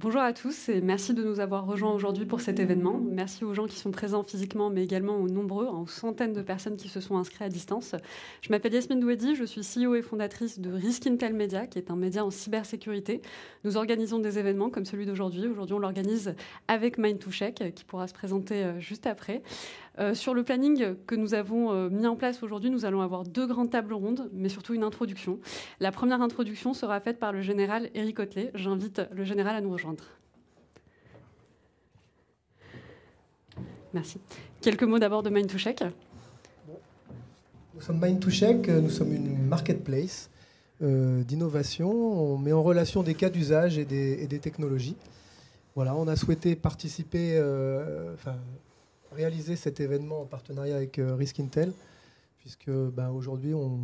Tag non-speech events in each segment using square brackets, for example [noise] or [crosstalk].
Bonjour à tous et merci de nous avoir rejoints aujourd'hui pour cet événement. Merci aux gens qui sont présents physiquement, mais également aux nombreux, aux centaines de personnes qui se sont inscrits à distance. Je m'appelle Yasmine Douedi, je suis CEO et fondatrice de Risk Intel Media, qui est un média en cybersécurité. Nous organisons des événements comme celui d'aujourd'hui. Aujourd'hui, on l'organise avec Mind2Check, qui pourra se présenter euh, juste après. Euh, sur le planning que nous avons euh, mis en place aujourd'hui, nous allons avoir deux grandes tables rondes, mais surtout une introduction. La première introduction sera faite par le général Eric Hotelet. J'invite le général à nous rejoindre. Merci. Quelques mots d'abord de Mind2Check. Nous sommes Mind2Check, nous sommes une marketplace euh, d'innovation. On met en relation des cas d'usage et des, technologies. Voilà, on a souhaité participer, réaliser cet événement en partenariat avec euh, Risk Intel, puisque ben, aujourd'hui on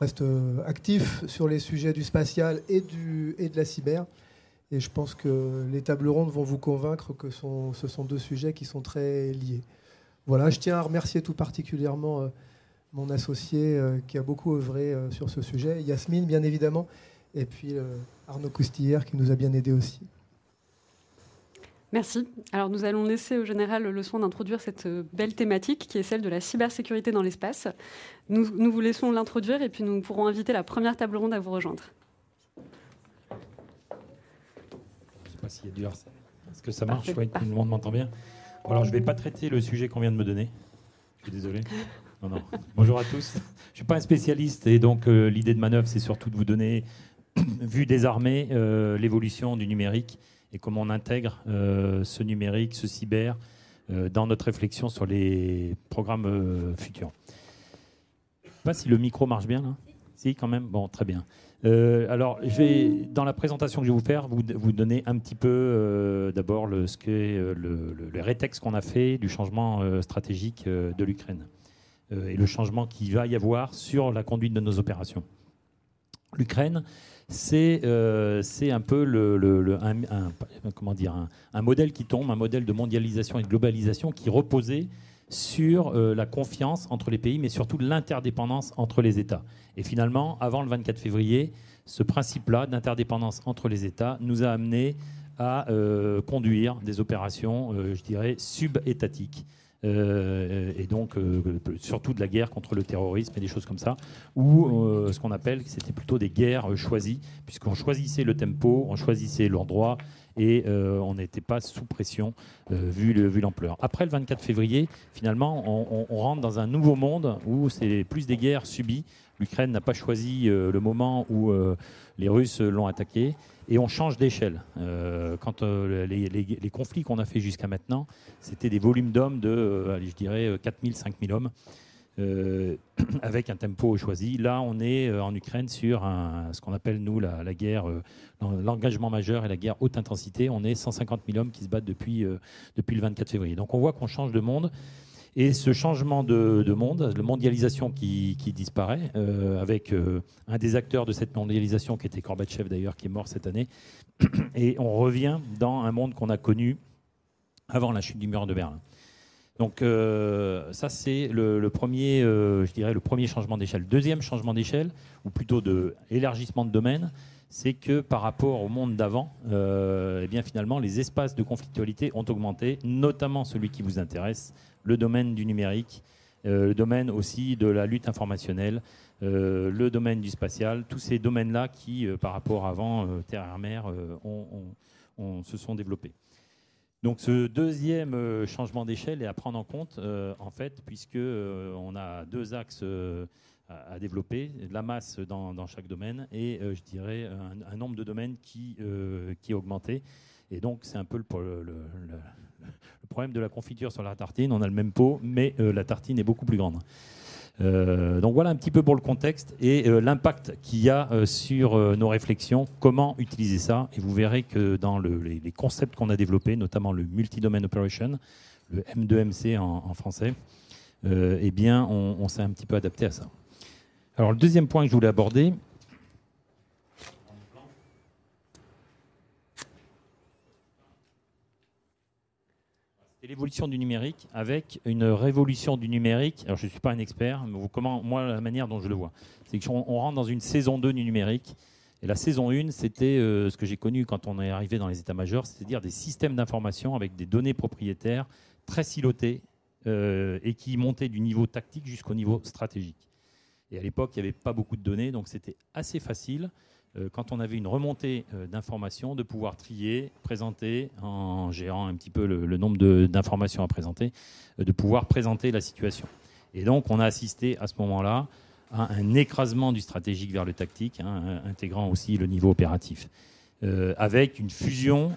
reste euh, actif sur les sujets du spatial et, de la cyber. Et je pense que les tables rondes vont vous convaincre que ce sont deux sujets qui sont très liés. Voilà, je tiens à remercier tout particulièrement euh, mon associé qui a beaucoup œuvré sur ce sujet, Yasmine bien évidemment, et puis Arnaud Coustillère qui nous a bien aidé aussi. Merci. Alors nous allons laisser au général le soin d'introduire cette euh, belle thématique qui est celle de la cybersécurité dans l'espace. Nous, vous laissons l'introduire et puis nous pourrons inviter la première table ronde à vous rejoindre. Je ne sais pas s'il y a du harcèlement. Est-ce que ça marche? Oui, Tout le monde m'entend bien Alors je ne vais pas traiter le sujet qu'on vient de me donner. Je suis désolé. Non, non. Bonjour à tous. Je ne suis pas un spécialiste et donc euh, l'idée de manœuvre, c'est surtout de vous donner, [clears throat] vu des armées, euh, l'évolution du numérique et comment on intègre euh, ce numérique, ce cyber, euh, dans notre réflexion sur les programmes euh, futurs. Je ne sais pas si le micro marche bien là. Si, quand même. Bon, très bien. alors, je vais, dans la présentation que je vais vous faire, vous, vous donner un petit peu d'abord le, ce le, le, rétexte qu'on a fait du changement stratégique de l'Ukraine et le changement qu'il va y avoir sur la conduite de nos opérations. L'Ukraine, euh, c'est un peu un, comment dire, un, modèle qui tombe, un modèle de mondialisation et de globalisation qui reposait sur euh, la confiance entre les pays, mais surtout l'interdépendance entre les États. Et finalement, avant le 24 février, ce principe-là d'interdépendance entre les États nous a amené à euh, conduire des opérations, je dirais, sub-étatiques. Euh, et donc euh, surtout de la guerre contre le terrorisme et des choses comme ça, ou euh, ce qu'on appelle, c'était plutôt des guerres choisies, puisqu'on choisissait le tempo, on choisissait l'endroit, et on n'était pas sous pression vu l'ampleur. Après le 24 février, finalement, on, rentre dans un nouveau monde où c'est plus des guerres subies. L'Ukraine n'a pas choisi le moment où les Russes l'ont attaqué et on change d'échelle. Euh, quand euh, les, conflits qu'on a fait jusqu'à maintenant, c'était des volumes d'hommes de, euh, je dirais, 4000, 5000 hommes, [clears throat] avec un tempo choisi. Là, on est en Ukraine sur ce qu'on appelle, nous, la, guerre, l'engagement majeur et la guerre haute intensité. On est 150 000 hommes qui se battent depuis, depuis le 24 février. Donc on voit qu'on change de monde. Et ce changement de, monde, la mondialisation qui, disparaît, euh, avec euh, un des acteurs de cette mondialisation qui était Gorbatchev d'ailleurs, qui est mort cette année, [clears throat] et on revient dans un monde qu'on a connu avant la chute du mur de Berlin. Donc euh, ça c'est le, premier, je dirais le premier changement d'échelle. Deuxième changement d'échelle, ou plutôt de de domaine, c'est que par rapport au monde d'avant, eh bien finalement les espaces de conflictualité ont augmenté, notamment celui qui vous intéresse, le domaine du numérique, euh, le domaine aussi de la lutte informationnelle, euh, le domaine du spatial, tous ces domaines-là qui, euh, par rapport à avant, terre-mer, se sont développés. Donc ce deuxième changement d'échelle est à prendre en compte, en fait, puisque on a deux axes à, développer, la masse dans, chaque domaine et, je dirais, un, nombre de domaines qui, qui est augmenté. Et donc c'est un peu le, problème de la confiture sur la tartine, on a le même pot, mais euh, la tartine est beaucoup plus grande. Euh, donc voilà un petit peu pour le contexte et euh, l'impact qu'il y a sur nos réflexions, comment utiliser ça? Et vous verrez que dans les, concepts qu'on a développés, notamment le multi-domain operation, le M2MC en, français, eh bien, on s'est un petit peu adapté à ça. Alors le deuxième point que je voulais aborder, C'est l'évolution du numérique avec une révolution du numérique. Alors, je ne suis pas un expert, mais comment, moi, la manière dont je le vois, c'est qu'on rentre dans une saison 2 du numérique Et la saison 1, c'était ce que j'ai connu quand on est arrivé dans les états-majors, c'est-à-dire des systèmes d'information avec des données propriétaires très silotées et qui montaient du niveau tactique jusqu'au niveau stratégique. Et à l'époque, il n'y avait pas beaucoup de données, donc c'était assez facile euh, quand on avait une remontée euh, d'informations, de pouvoir trier, présenter, en gérant un petit peu le, nombre d'informations à présenter, euh, de pouvoir présenter la situation. Et donc, on a assisté à ce moment-là à un écrasement du stratégique vers le tactique, hein, intégrant aussi le niveau opératif. avec une fusion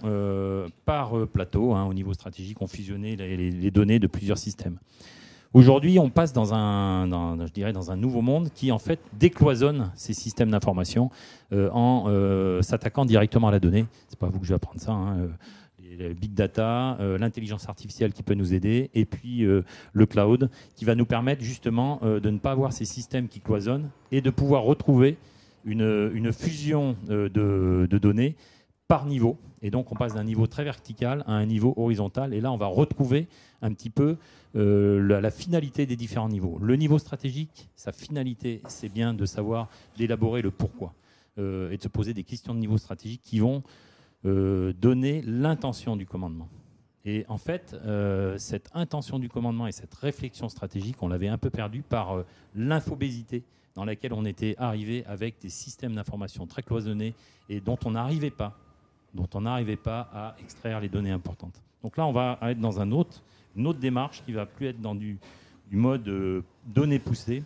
par plateau, hein, au niveau stratégique, on fusionnait les données de plusieurs systèmes. Aujourd'hui, on passe dans un, je dirais, dans un nouveau monde qui en fait décloisonne ces systèmes d'information euh, en euh, s'attaquant directement à la donnée. C'est pas vous que je vais apprendre ça. Hein, euh, big data, l'intelligence artificielle qui peut nous aider, et puis le cloud qui va nous permettre justement de ne pas avoir ces systèmes qui cloisonnent et de pouvoir retrouver une, une fusion de données par niveau. Et donc, on passe d'un niveau très vertical à un niveau horizontal. Et là, on va retrouver un petit peu euh, la, finalité des différents niveaux. Le niveau stratégique, sa finalité, c'est bien de savoir d'élaborer le pourquoi euh, et de se poser des questions de niveau stratégique qui vont euh, donner l'intention du commandement. Et en fait, cette intention du commandement et cette réflexion stratégique, on l'avait un peu perdue par l'infobésité dans laquelle on était arrivé avec des systèmes d'information très cloisonnés et dont on n'arrivait pas dont on n'arrivait pas à extraire les données importantes. Donc là, on va être dans autre, une autre démarche qui va plus être dans du, mode euh, données poussées,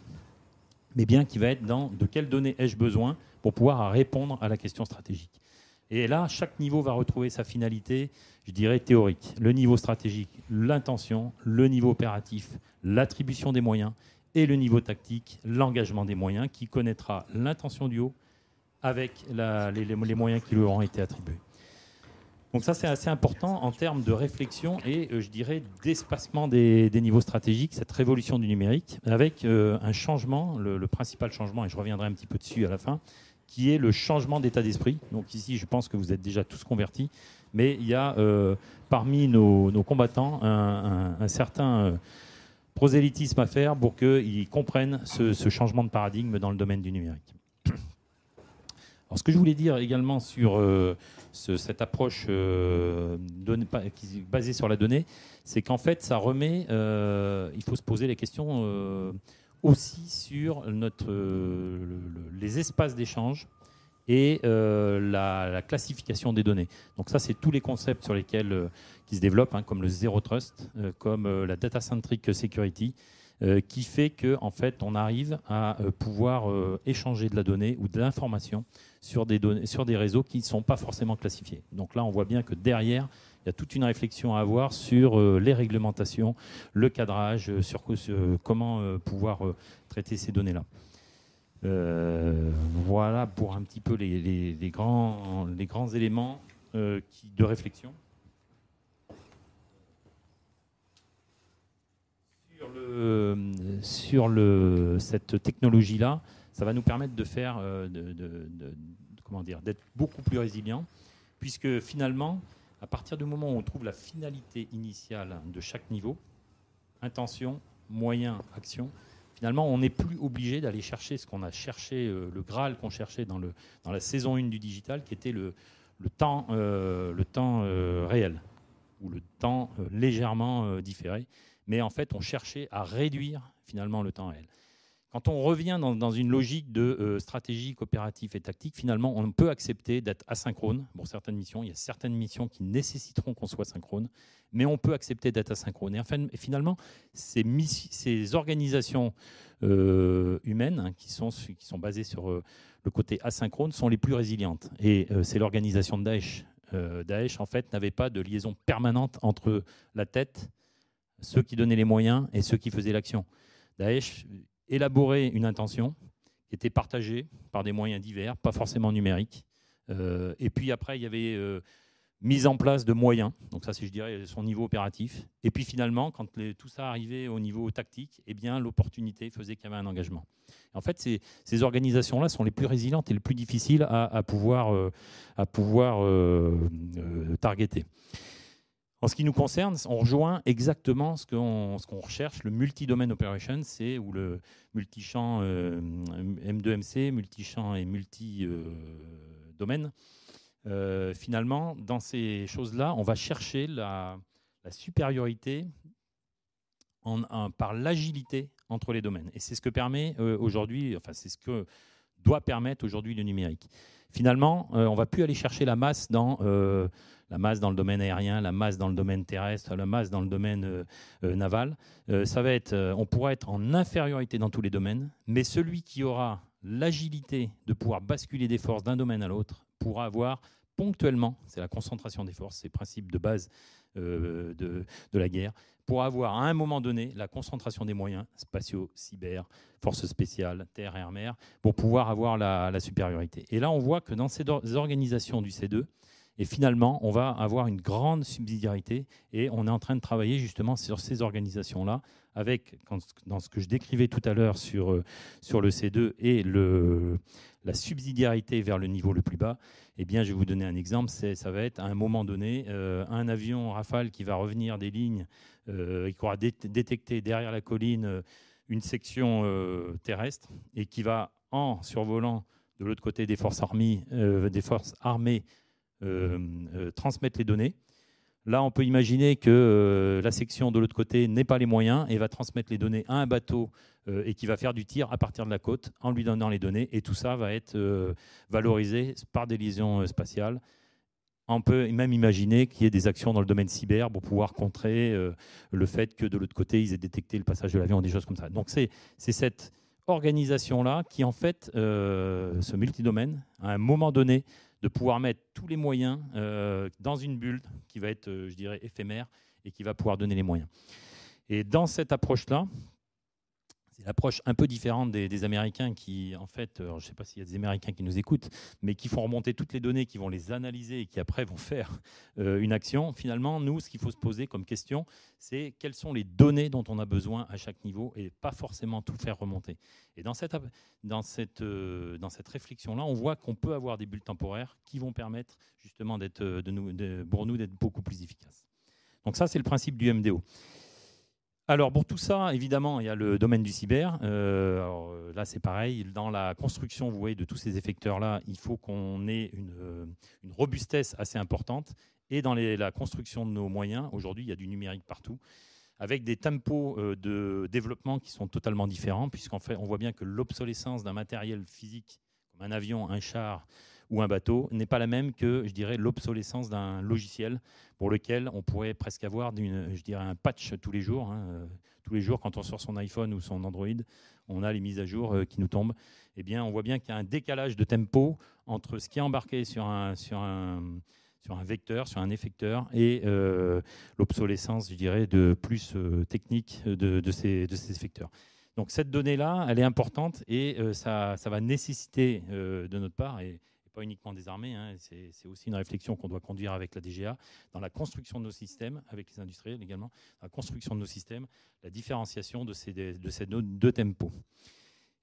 mais bien qui va être dans de quelles données ai-je besoin pour pouvoir répondre à la question stratégique. Et là, chaque niveau va retrouver sa finalité, je dirais, théorique. Le niveau stratégique, l'intention, le niveau opératif, l'attribution des moyens, et le niveau tactique, l'engagement des moyens, qui connaîtra l'intention du haut avec les moyens qui lui auront été attribués. Donc ça, c'est assez important en termes de réflexion et, euh, je dirais, d'espacement des, niveaux stratégiques, cette révolution du numérique, avec euh, un changement, le, principal changement, et je reviendrai un petit peu dessus à la fin, qui est le changement d'état d'esprit. Donc ici, je pense que vous êtes déjà tous convertis, mais il y a euh, parmi nos, combattants un, certain prosélytisme à faire pour qu'ils comprennent ce changement de paradigme dans le domaine du numérique. Alors, ce que je voulais dire également sur cette approche euh, basée sur la donnée, c'est qu'en fait, ça remet, euh, il faut se poser les questions euh, aussi sur notre, les espaces d'échange et la, classification des données. Donc ça, c'est tous les concepts sur lesquels qui se développent, hein, comme le zero trust, comme la data centric security, qui fait que en fait, on arrive à pouvoir échanger de la donnée ou de l'information sur des, données, sur des réseaux qui ne sont pas forcément classifiés. Donc là, on voit bien que derrière, il y a toute une réflexion à avoir sur euh, les réglementations, le cadrage, euh, sur, comment euh, pouvoir traiter ces données-là. voilà pour un petit peu les, grands, les grands éléments qui, de réflexion. Sur, cette technologie-là, ça va nous permettre de faire, euh, d'être beaucoup plus résilient, puisque finalement, à partir du moment où on trouve la finalité initiale de chaque niveau, intention, moyen, action, finalement, on n'est plus obligé d'aller chercher ce qu'on a cherché, euh, le Graal qu'on cherchait dans, la saison 1 du digital, qui était le, temps, euh, le temps réel, ou le temps légèrement différé. Mais en fait, on cherchait à réduire finalement le temps réel. Quand on revient dans, une logique de euh, stratégie coopérative et tactique, finalement, on peut accepter d'être asynchrone pour certaines missions. Il y a certaines missions qui nécessiteront qu'on soit synchrone, mais on peut accepter d'être asynchrone. Et, finalement, ces, ces organisations euh, humaines hein, qui, sont, qui sont basées sur euh, le côté asynchrone sont les plus résilientes. Et c'est l'organisation de Daesh. Daesh, en fait, n'avait pas de liaison permanente entre la tête, ceux qui donnaient les moyens et ceux qui faisaient l'action. Daesh élaborer une intention qui était partagée par des moyens divers, pas forcément numériques. Euh, et puis après, il y avait euh, mise en place de moyens. Donc ça, c'est, je dirais, son niveau opératif. Et puis finalement, quand tout ça arrivait au niveau tactique, eh bien, l'opportunité faisait qu'il y avait un engagement. en fait, ces, organisations-là sont les plus résilientes et les plus difficiles à, pouvoir, à pouvoir euh, targeter. En ce qui nous concerne, on rejoint exactement ce qu'on recherche, le multi-domain operation, c'est ou le multi-champ euh, M2MC, multi-champ et multi, euh, finalement, dans ces choses-là, on va chercher la, supériorité par l'agilité entre les domaines. Et c'est ce que permet aujourd'hui, enfin c'est ce que doit permettre aujourd'hui le numérique. Finalement, on ne va plus aller chercher la masse dans la masse dans le domaine aérien, la masse dans le domaine terrestre, la masse dans le domaine euh, euh, naval. Euh, ça va être, on pourra être en infériorité dans tous les domaines, mais celui qui aura l'agilité de pouvoir basculer des forces d'un domaine à l'autre pourra avoir ponctuellement, c'est la concentration des forces, c'est le principe de base de, de, la guerre, pour avoir à un moment donné la concentration des moyens spatiaux, cyber, forces spéciales, terre, air, mer, pour pouvoir avoir la, la supériorité. Et là, on voit que dans ces organisations du C2, et finalement, on va avoir une grande subsidiarité et on est en train de travailler justement sur ces organisations-là avec, dans ce que je décrivais tout à l'heure sur, euh, sur le C2 et le, la subsidiarité vers le niveau le plus bas, eh bien, je vais vous donner un exemple. Ça va être à un moment donné euh, un avion Rafale qui va revenir des lignes euh, et qui aura détecté derrière la colline une section terrestre et qui va, en survolant de l'autre côté des forces armées, des forces armées euh, euh, transmettre les données. Là, on peut imaginer que euh, la section de l'autre côté n'ait pas les moyens et va transmettre les données à un bateau et qui va faire du tir à partir de la côte en lui donnant les données. Et tout ça va être valorisé par des liaisons spatiales. On peut même imaginer qu'il y ait des actions dans le domaine cyber pour pouvoir contrer le fait que de l'autre côté, ils aient détecté le passage de l'avion, des choses comme ça. Donc c'est cette organisation-là qui, en fait, ce multidomaine, à un moment donné, de pouvoir mettre tous les moyens euh, dans une bulle qui va être, euh, je dirais, éphémère et qui va pouvoir donner les moyens. Et dans cette approche-là, l'approche un peu différente des, Américains qui, en fait, je ne sais pas s'il y a des Américains qui nous écoutent, mais qui font remonter toutes les données, qui vont les analyser et qui après vont faire euh, une action. Finalement, nous, ce qu'il faut se poser comme question, c'est quelles sont les données dont on a besoin à chaque niveau et pas forcément tout faire remonter. Et dans cette, dans cette, euh, cette réflexion-là, on voit qu'on peut avoir des bulles temporaires qui vont permettre justement de nous, pour nous d'être beaucoup plus efficaces. Donc ça, c'est le principe du MDO. Alors pour tout ça, évidemment, il y a le domaine du cyber. Euh, euh, là, c'est pareil. Dans la construction, vous voyez, de tous ces effecteurs-là, il faut qu'on ait une, euh, robustesse assez importante. Et dans la construction de nos moyens, aujourd'hui, il y a du numérique partout, avec des tempos de développement qui sont totalement différents, puisqu'en fait, on voit bien que l'obsolescence d'un matériel physique, comme un avion, un char, ou un bateau n'est pas la même que, je dirais, l'obsolescence d'un logiciel pour lequel on pourrait presque avoir, je dirais, un patch tous les jours. Hein, euh, tous les jours, quand on sort son iPhone ou son Android, on a les mises à jour euh, qui nous tombent. Eh bien, on voit bien qu'il y a un décalage de tempo entre ce qui est embarqué sur un, vecteur, sur un effecteur, et euh, l'obsolescence, je dirais, de plus technique de, ces, de effecteurs. Donc cette donnée-là, elle est importante et ça, ça, va nécessiter de notre part, et, pas uniquement des armées, hein, c'est aussi une réflexion qu'on doit conduire avec la DGA, dans la construction de nos systèmes, avec les industriels également, la construction de nos systèmes, la différenciation de ces, de ces deux tempos.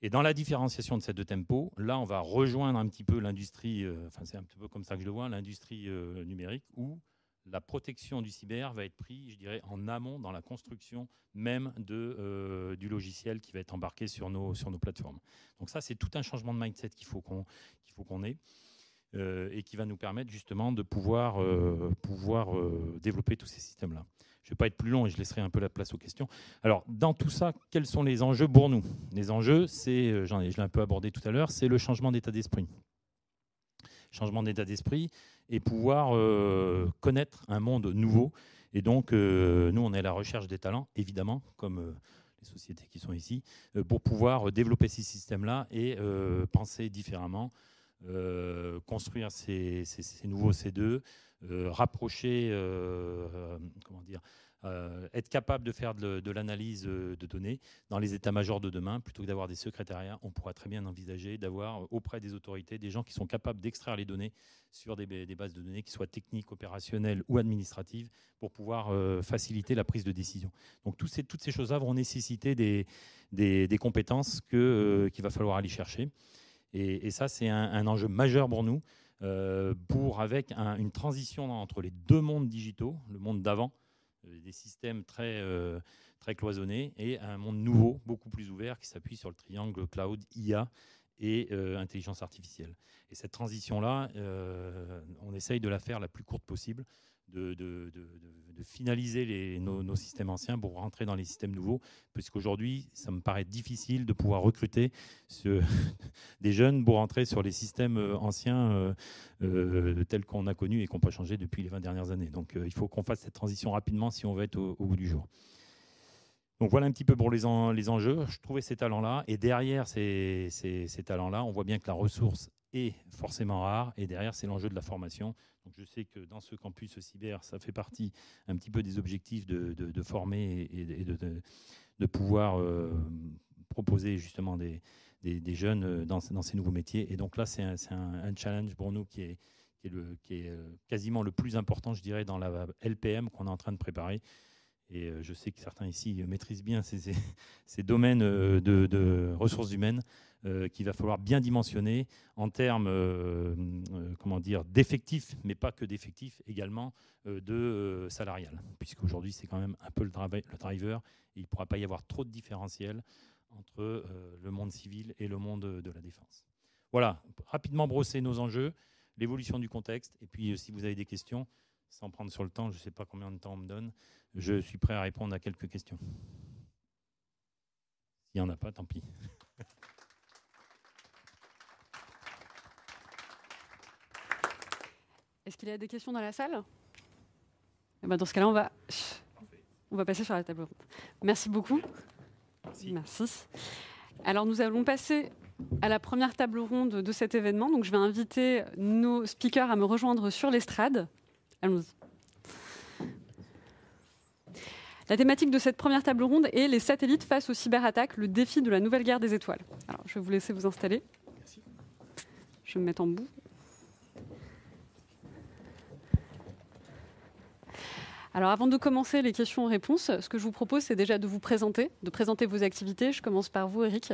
Et dans la différenciation de ces deux tempos, là, on va rejoindre un petit peu l'industrie, euh, enfin c'est un petit peu comme ça que je le vois, l'industrie euh, numérique, où la protection du cyber va être prise, je dirais, en amont dans la construction même euh, du logiciel qui va être embarqué sur nos, sur nos plateformes. Donc ça, c'est tout un changement de mindset qu'il faut qu'on ait euh, et qui va nous permettre justement de pouvoir, euh, développer tous ces systèmes-là. Je ne vais pas être plus long et je laisserai un peu la place aux questions. Alors, dans tout ça, quels sont les enjeux pour nous? Les enjeux, c'est, j'en ai, je l'ai un peu abordé tout à l'heure, c'est le changement d'état d'esprit changement d'état d'esprit et pouvoir euh, connaître un monde nouveau. Et donc, euh, nous, on est à la recherche des talents, évidemment, comme euh, les sociétés qui sont ici, pour pouvoir développer ces systèmes-là et penser différemment, construire ces, ces, nouveaux C2, rapprocher, comment dire, euh, être capable de faire de, l'analyse euh, de données dans les états-majors de demain, plutôt que d'avoir des secrétariats, on pourra très bien envisager d'avoir euh, auprès des autorités des gens qui sont capables d'extraire les données sur des, bases de données qui soient techniques, opérationnelles ou administratives pour pouvoir faciliter la prise de décision. Donc toutes ces, choses-là vont nécessiter des, des, compétences qu'il va falloir aller chercher. Et, ça, c'est un, enjeu majeur pour nous, pour avec une transition entre les deux mondes digitaux, le monde d'avant, euh, des systèmes très, euh, très cloisonnés et un monde nouveau, beaucoup plus ouvert, qui s'appuie sur le triangle cloud, IA et intelligence artificielle. Et cette transition-là, on essaye de la faire la plus courte possible de, finaliser nos, systèmes anciens pour rentrer dans les systèmes nouveaux, puisqu'aujourd'hui, ça me paraît difficile de pouvoir recruter [laughs] des jeunes pour rentrer sur les systèmes euh, anciens euh, euh, tels qu'on a connus et qu'on peut changer depuis les 20 dernières années. Donc il faut qu'on fasse cette transition rapidement si on veut être au, bout du jour. Donc voilà un petit peu pour les, enjeux. Je trouvais ces talents-là. Et derrière ces talents-là, on voit bien que la ressource forcément rare. Et derrière, c'est l'enjeu de la formation. Donc je sais que dans ce campus cyber, ça fait partie un petit peu des objectifs de, former et, de, pouvoir euh, proposer justement des, jeunes euh, dans, ces nouveaux métiers. Et donc là, c'est un, challenge pour nous qui est, euh, quasiment le plus important, je dirais, dans la LPM qu'on est en train de préparer. Et je sais que certains ici maîtrisent bien ces domaines de, ressources humaines. Euh, qu'il va falloir bien dimensionner en termes euh, euh, d'effectifs, mais pas que d'effectifs, également de salarial, puisqu'aujourd'hui c'est quand même un peu le, le driver, et il ne pourra pas y avoir trop de différentiel entre le monde civil et le monde de la défense. Voilà, rapidement brosser nos enjeux, l'évolution du contexte, et puis si vous avez des questions, sans prendre sur le temps, je ne sais pas combien de temps on me donne, je suis prêt à répondre à quelques questions. S'il n'y en a pas, tant pis. [laughs] Est-ce qu'il y a des questions dans la salle? Eh ben, Dans ce cas-là, on va, on va passer sur la table ronde. Merci beaucoup. Merci. Alors, nous allons passer à la première table ronde de cet événement. Donc, je vais inviter nos speakers à me rejoindre sur l'estrade. Allons-y. La thématique de cette première table ronde est les satellites face aux cyberattaques, le défi de la nouvelle guerre des étoiles. Alors, je vais vous laisser vous installer. Merci. Je vais me mettre en bout. Alors avant de commencer les questions-réponses, ce que je vous propose, c'est déjà de vous présenter, de présenter vos activités. Je commence par vous, Eric.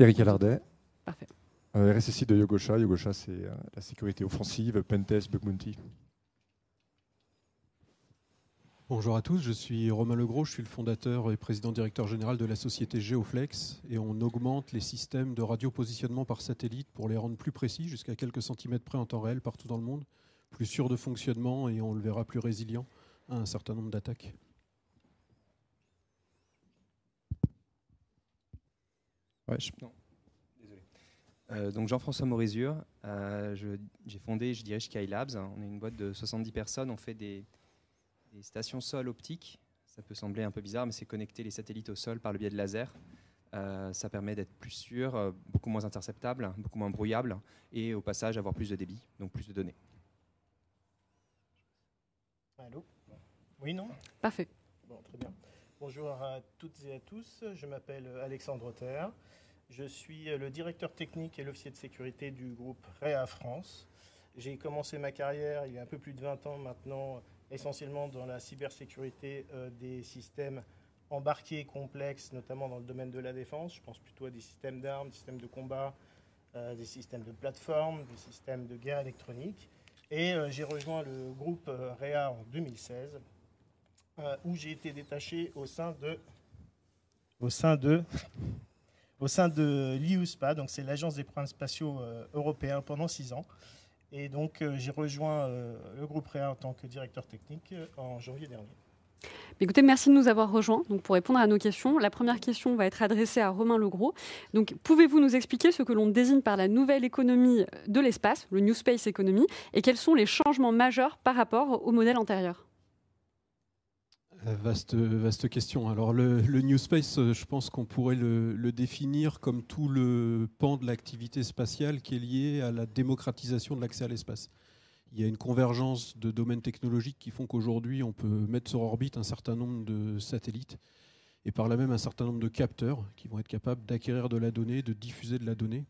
Eric Alardet. Parfait. Euh, RSSI de Yogosha. Yogosha, c'est euh, la sécurité offensive, Pentest, Bug Bounty. Bonjour à tous, je suis Romain Legros, je suis le fondateur et président directeur général de la société Geoflex et on augmente les systèmes de radiopositionnement par satellite pour les rendre plus précis, jusqu'à quelques centimètres près en temps réel partout dans le monde, plus sûr de fonctionnement et on le verra plus résilient à un certain nombre d'attaques. Ouais, Désolé. Euh, donc Jean-François Morizur, euh, j'ai fondé, je dirais, Skylabs. On est une boîte de 70 personnes, on fait des des stations sol optiques. Ça peut sembler un peu bizarre, mais c'est connecter les satellites au sol par le biais de laser. Euh, ça permet d'être plus sûr, euh, beaucoup moins interceptable, beaucoup moins brouillable, et au passage avoir plus de débit, donc plus de données. Allô? Oui, non? Parfait. Bon, très bien. Bonjour à toutes et à tous. Je m'appelle Alexandre Terre. Je suis le directeur technique et l'officier de sécurité du groupe REA France. J'ai commencé ma carrière il y a un peu plus de 20 ans maintenant essentiellement dans la cybersécurité euh, des systèmes embarqués complexes, notamment dans le domaine de la défense. Je pense plutôt à des systèmes d'armes, des systèmes de combat, euh, des systèmes de plateforme, des systèmes de guerre électronique. Et euh, j'ai rejoint le groupe REA en 2016, où j'ai été détaché au sein de, au sein l'IUSPA, donc c'est l'Agence des programmes spatiaux européens, pendant six ans. Et donc, euh, j'ai rejoint euh, le groupe REA en tant que directeur technique euh, en janvier dernier. Écoutez, merci de nous avoir rejoints donc pour répondre à nos questions. La première question va être adressée à Romain Legros. Donc, pouvez-vous nous expliquer ce que l'on désigne par la nouvelle économie de l'espace, le New Space Economy, et quels sont les changements majeurs par rapport au modèle antérieur? Vaste, vaste question. Alors le, New Space, euh, je pense qu'on pourrait le, définir comme tout le pan de l'activité spatiale qui est lié à la démocratisation de l'accès à l'espace. Il y a une convergence de domaines technologiques qui font qu'aujourd'hui on peut mettre sur orbite un certain nombre de satellites et par là même un certain nombre de capteurs qui vont être capables d'acquérir de la donnée, de diffuser de la donnée.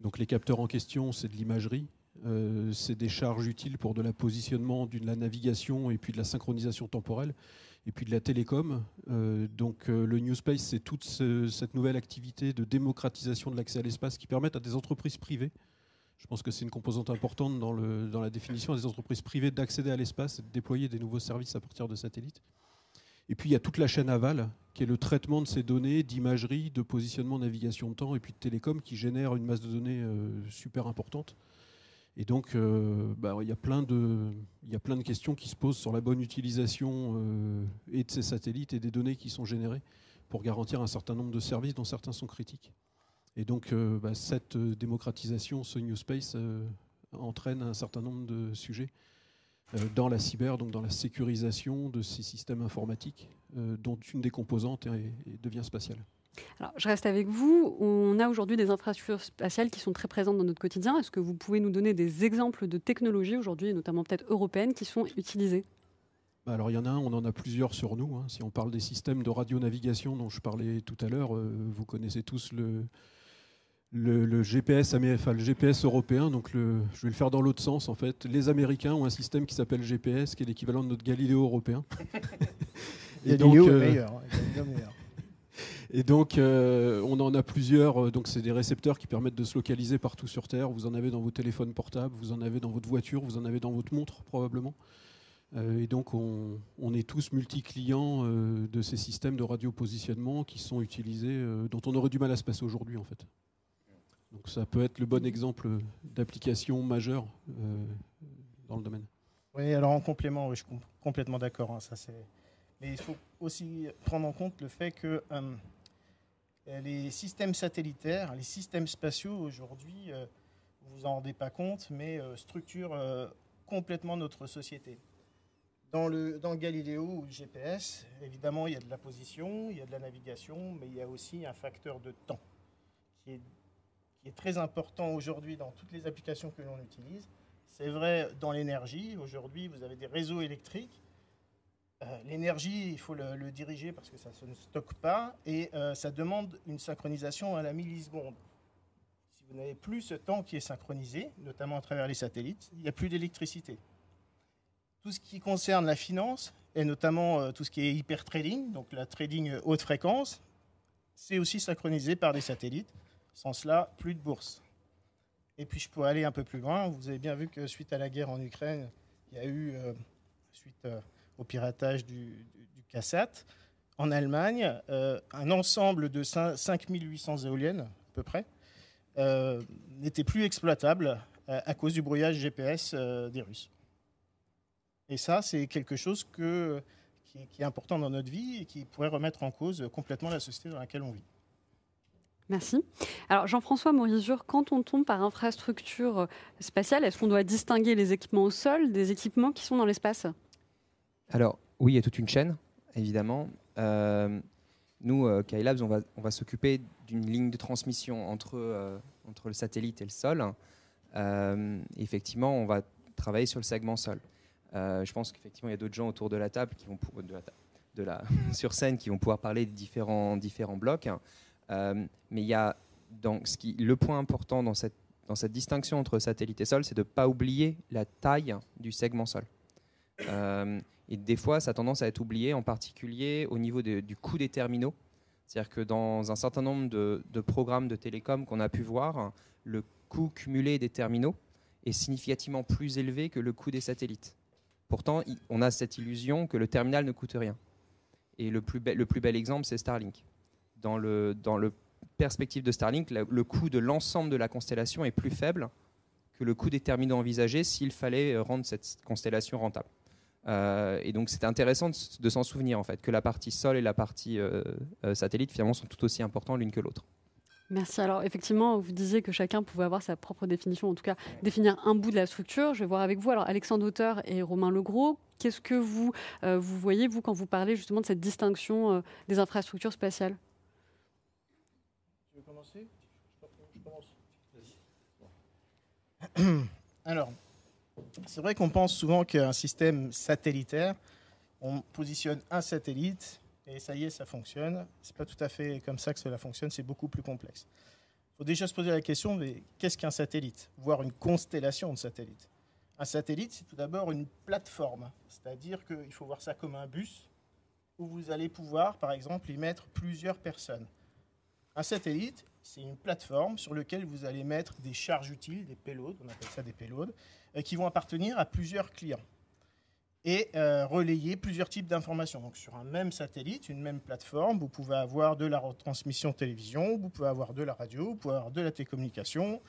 Donc les capteurs en question, c'est de l'imagerie, euh, c'est des charges utiles pour de la positionnement, de la navigation et puis de la synchronisation temporelle et puis de la télécom. Euh, donc euh, le New Space, c'est toute cette nouvelle activité de démocratisation de l'accès à l'espace qui permettent à des entreprises privées, je pense que c'est une composante importante dans, la définition des entreprises privées d'accéder à l'espace et de déployer des nouveaux services à partir de satellites. Et puis il y a toute la chaîne aval, qui est le traitement de ces données d'imagerie, de positionnement, navigation de temps et puis de télécom qui génère une masse de données super importante. Et donc, bah, il, y a plein de, questions qui se posent sur la bonne utilisation et de ces satellites et des données qui sont générées pour garantir un certain nombre de services dont certains sont critiques. Et donc, euh, bah, cette euh, démocratisation, ce New Space, euh, entraîne un certain nombre de sujets dans la cyber, donc dans la sécurisation de ces systèmes informatiques, dont une des composantes devient spatiale. Alors, je reste avec vous. On a aujourd'hui des infrastructures spatiales qui sont très présentes dans notre quotidien. Est-ce que vous pouvez nous donner des exemples de technologies aujourd'hui, notamment peut-être européennes, qui sont utilisées? Bah, alors il y en a un, on en a plusieurs sur nous. Hein. Si on parle des systèmes de radionavigation dont je parlais tout à l'heure, euh, vous connaissez tous le, le, GPS, le GPS européen. Donc le, je vais le faire dans l'autre sens en fait. Les Américains ont un système qui s'appelle GPS, qui est l'équivalent de notre Galiléo européen. [laughs] et donc, euh, meilleur, Et donc, euh, on en a plusieurs. Donc, c'est des récepteurs qui permettent de se localiser partout sur Terre. Vous en avez dans vos téléphones portables, vous en avez dans votre voiture, vous en avez dans votre montre probablement. Euh, et donc, on, est tous multi-clients euh, de ces systèmes de radiopositionnement qui sont utilisés, euh, dont on aurait du mal à se passer aujourd'hui, en fait. Donc, ça peut être le bon exemple d'application majeure dans le domaine. Oui, alors en complément, je suis complètement d'accord. Hein, ça c'est. Mais il faut aussi prendre en compte le fait que les systèmes satellitaires, les systèmes spatiaux aujourd'hui, vous vous en rendez pas compte, mais structurent complètement notre société. Dans le, dans Galileo ou le GPS, évidemment, il y a de la position, il y a de la navigation, mais il y a aussi un facteur de temps qui est, qui est très important aujourd'hui dans toutes les applications que l'on utilise. C'est vrai dans l'énergie. Aujourd'hui, vous avez des réseaux électriques. Euh, l'énergie, il faut le, diriger parce que ça ne stocke pas et euh, ça demande une synchronisation à la milliseconde. Si vous n'avez plus ce temps qui est synchronisé, notamment à travers les satellites, il n'y a plus d'électricité. Tout ce qui concerne la finance, et notamment euh, tout ce qui est hyper trading, donc la trading haute fréquence, c'est aussi synchronisé par des satellites. Sans cela, plus de bourse. Et puis je peux aller un peu plus loin. Vous avez bien vu que suite à la guerre en Ukraine, il y a eu, suite au piratage du, du, CASAT, en Allemagne, un ensemble de 5800 éoliennes, à peu près, n'était plus exploitable à cause du brouillage GPS des Russes. Et ça, c'est quelque chose que, qui, est important dans notre vie et qui pourrait remettre en cause complètement la société dans laquelle on vit. Merci. Alors Jean-François Morizur, quand on tombe par infrastructure spatiale, est-ce qu'on doit distinguer les équipements au sol des équipements qui sont dans l'espace? Alors oui, il y a toute une chaîne, évidemment. Euh, nous, euh, on va, s'occuper d'une ligne de transmission entre, euh, le satellite et le sol. Euh, effectivement, on va travailler sur le segment sol. Je pense qu'effectivement, il y a d'autres gens autour de la table, qui vont de la, [laughs] sur scène, qui vont pouvoir parler de différents, blocs. Mais il y a donc, ce qui, le point important dans cette distinction entre satellite et sol, c'est de ne pas oublier la taille du segment sol. Et des fois, ça a tendance à être oublié, en particulier au niveau du coût des terminaux. C'est-à-dire que dans un certain nombre de, programmes de télécom qu'on a pu voir, le coût cumulé des terminaux est significativement plus élevé que le coût des satellites. Pourtant, on a cette illusion que le terminal ne coûte rien. Et le plus, le plus bel exemple, c'est Starlink. Dans le, dans le perspective de Starlink, le, coût de l'ensemble de la constellation est plus faible que le coût des terminaux envisagés s'il fallait euh, rendre cette constellation rentable. Euh, et donc c'est intéressant de, s'en souvenir en fait que la partie sol et la partie euh, satellite finalement sont tout aussi importants l'une que l'autre. Merci. Alors effectivement, vous disiez que chacun pouvait avoir sa propre définition, en tout cas définir un bout de la structure. Je vais voir avec vous. Alors Alexandre Auteur et Romain Legros, qu'est-ce que vous, euh, vous voyez, vous, quand vous parlez justement de cette distinction euh, des infrastructures spatiales? Tu veux commencer? Je commence. [clears throat] Alors, c'est vrai qu'on pense souvent qu'un système satellitaire, on positionne un satellite et ça y est, ça fonctionne. C'est pas tout à fait comme ça que cela fonctionne, c'est beaucoup plus complexe. Il faut déjà se poser la question mais qu'est-ce qu'un satellite? Voire une constellation de satellites. Un satellite, c'est tout d'abord une plateforme, c'est-à-dire qu'il faut voir ça comme un bus où vous allez pouvoir, par exemple, y mettre plusieurs personnes. Un satellite, c'est une plateforme sur laquelle vous allez mettre des charges utiles, des payloads, on appelle ça des payloads, euh, qui vont appartenir à plusieurs clients. et relayer plusieurs types d'informations. Donc sur un même satellite, une même plateforme, vous pouvez avoir de la retransmission télévision, vous pouvez avoir de la radio, vous pouvez avoir de la télécommunication,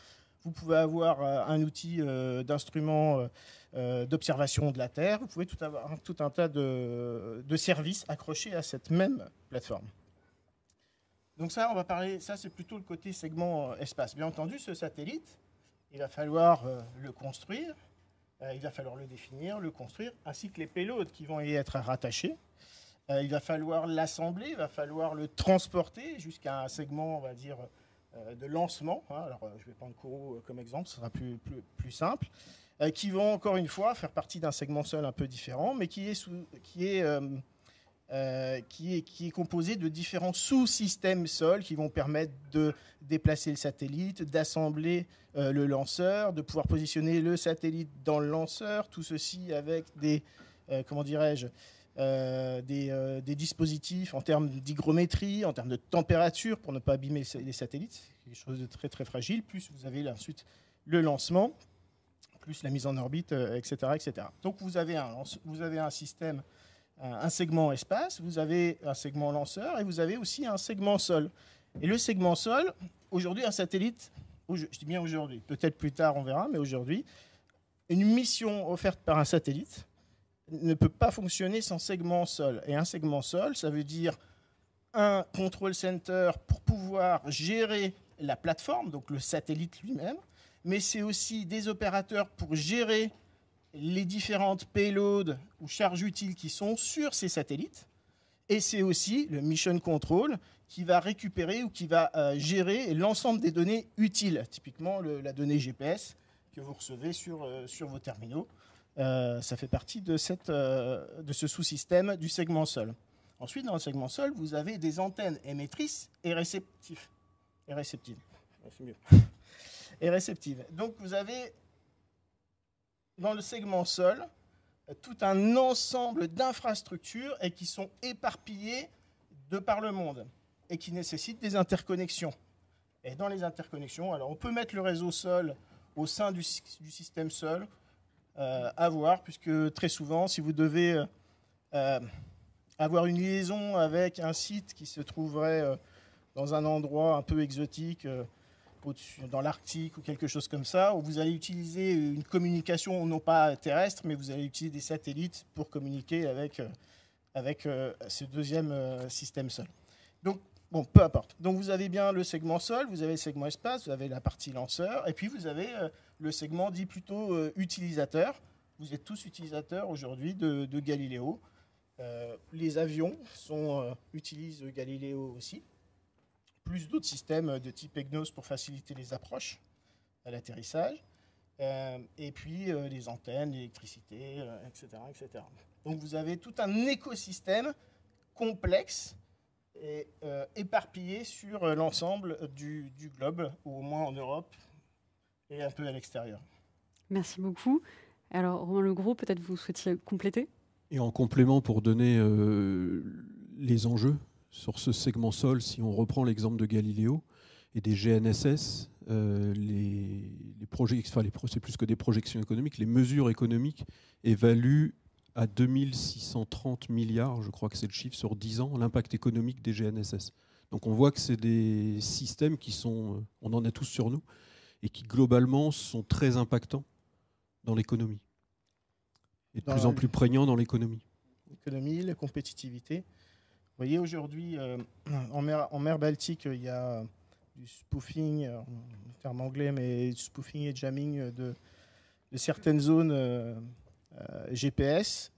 vous pouvez avoir un outil d'instrument d'observation de la Terre, vous pouvez tout avoir tout un tas de services accrochés à cette même plateforme. Donc ça, on va parler, ça c'est plutôt le côté segment euh, espace. Bien entendu, ce satellite, il va falloir euh, le construire, euh, il va falloir le définir, le construire, ainsi que les payloads qui vont y être rattachés. il va falloir l'assembler, il va falloir le transporter jusqu'à un segment, on va dire, de lancement. Hein. Alors, je vais prendre Kourou comme exemple, ce sera plus, simple. qui vont encore une fois faire partie d'un segment seul un peu différent, mais qui est, qui est euh, qui, est, composé de différents sous-systèmes sol qui vont permettre de déplacer le satellite, d'assembler euh, le lanceur, de pouvoir positionner le satellite dans le lanceur, tout ceci avec des, euh, comment dirais-je, des, dispositifs en termes d'hygrométrie, en termes de température pour ne pas abîmer les satellites, c'est quelque chose de très très fragile. Plus vous avez ensuite le lancement, plus la mise en orbite, etc., etc. Donc vous avez un, vous avez un système un segment espace, vous avez un segment lanceur et vous avez aussi un segment sol. Et le segment sol, aujourd'hui, un satellite, je dis bien aujourd'hui, peut-être plus tard on verra, mais aujourd'hui, une mission offerte par un satellite ne peut pas fonctionner sans segment sol. Et un segment sol, ça veut dire un control center pour pouvoir gérer la plateforme, donc le satellite lui-même, mais c'est aussi des opérateurs pour gérer les différentes payloads ou charges utiles qui sont sur ces satellites. Et c'est aussi le Mission Control qui va récupérer ou qui va euh, gérer l'ensemble des données utiles, typiquement la donnée GPS que vous recevez sur, euh, sur vos terminaux. Euh, ça fait partie de, cette, de ce sous-système du segment sol. Ensuite, dans le segment sol, vous avez des antennes émettrices et réceptives. Et réceptives. C'est mieux. [laughs] Et réceptives. Donc, vous avez dans le segment sol tout un ensemble d'infrastructures et qui sont éparpillées de par le monde et qui nécessitent des interconnexions. Et dans les interconnexions, alors on peut mettre le réseau sol au sein du, système sol, euh, à voir, puisque très souvent, si vous devez euh, avoir une liaison avec un site qui se trouverait euh, dans un endroit un peu exotique, dans l'Arctique ou quelque chose comme ça, où vous allez utiliser une communication non pas terrestre, mais vous allez utiliser des satellites pour communiquer avec, euh, avec euh, ce deuxième euh, système sol. Donc, bon, peu importe. Donc, vous avez bien le segment sol, vous avez le segment espace, vous avez la partie lanceur, et puis vous avez le segment dit plutôt utilisateur. Vous êtes tous utilisateurs aujourd'hui de, de, Galileo. les avions utilisent Galileo aussi plus d'autres systèmes de type EGNOS pour faciliter les approches à l'atterrissage, euh, et puis euh, les antennes, l'électricité, etc., euh, etc. Donc vous avez tout un écosystème complexe et éparpillé sur l'ensemble du, du, globe, ou au moins en Europe et un peu à l'extérieur. Merci beaucoup. Alors, Romain Legros, peut-être vous souhaitiez compléter? Et en complément, pour donner les enjeux sur ce segment sol, si on reprend l'exemple de Galileo et des GNSS, euh, les, enfin c'est plus que des projections économiques, les mesures économiques évaluent à 2630 milliards, je crois que c'est le chiffre, sur 10 ans, l'impact économique des GNSS. Donc on voit que c'est des systèmes qui sont, euh, on en a tous sur nous, et qui globalement sont très impactants dans l'économie. Et de plus en plus prégnants dans l'économie. L'économie, la compétitivité. Vous voyez, aujourd'hui, euh, en, mer, Baltique, il y a du spoofing, en termes anglais, mais spoofing et jamming de, certaines zones euh, euh, GPS.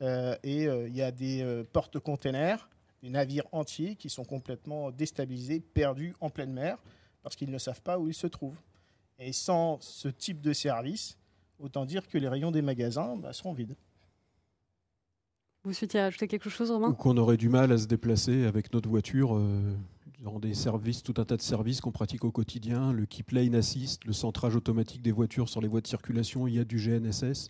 et il y a des porte-containers, des navires entiers qui sont complètement déstabilisés, perdus en pleine mer, parce qu'ils ne savent pas où ils se trouvent. Et sans ce type de service, autant dire que les rayons des magasins bah, seront vides. Vous souhaitiez ajouter quelque chose, Romain? Ou qu'on aurait du mal à se déplacer avec notre voiture euh, dans des services, tout un tas de services qu'on pratique au quotidien, le keep lane assist, le centrage automatique des voitures sur les voies de circulation, il y a du GNSS.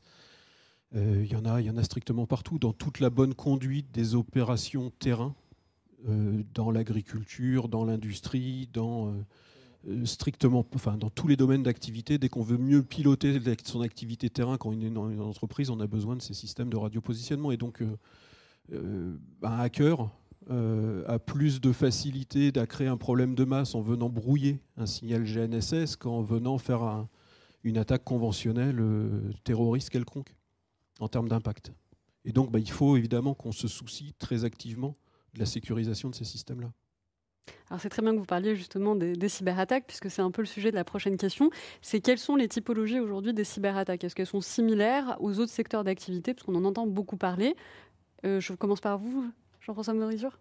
Euh, il, y en a, y en a strictement partout, dans toute la bonne conduite des opérations terrain, euh, dans l'agriculture, dans l'industrie, dans strictement, enfin, dans tous les domaines d'activité, dès qu'on veut mieux piloter son activité terrain quand on est dans une entreprise, on a besoin de ces systèmes de radiopositionnement. Et donc, un hacker a plus de facilité à créer un problème de masse en venant brouiller un signal GNSS qu'en venant faire une attaque conventionnelle terroriste quelconque en termes d'impact. Et donc, bah, il faut évidemment qu'on se soucie très activement de la sécurisation de ces systèmes-là. Alors c'est très bien que vous parliez justement des, cyberattaques, puisque c'est un peu le sujet de la prochaine question. C'est quelles sont les typologies aujourd'hui des cyberattaques? Est-ce qu'elles sont similaires aux autres secteurs d'activité? Parce qu'on en entend beaucoup parler. Euh, je commence par vous, Jean-François Morizur.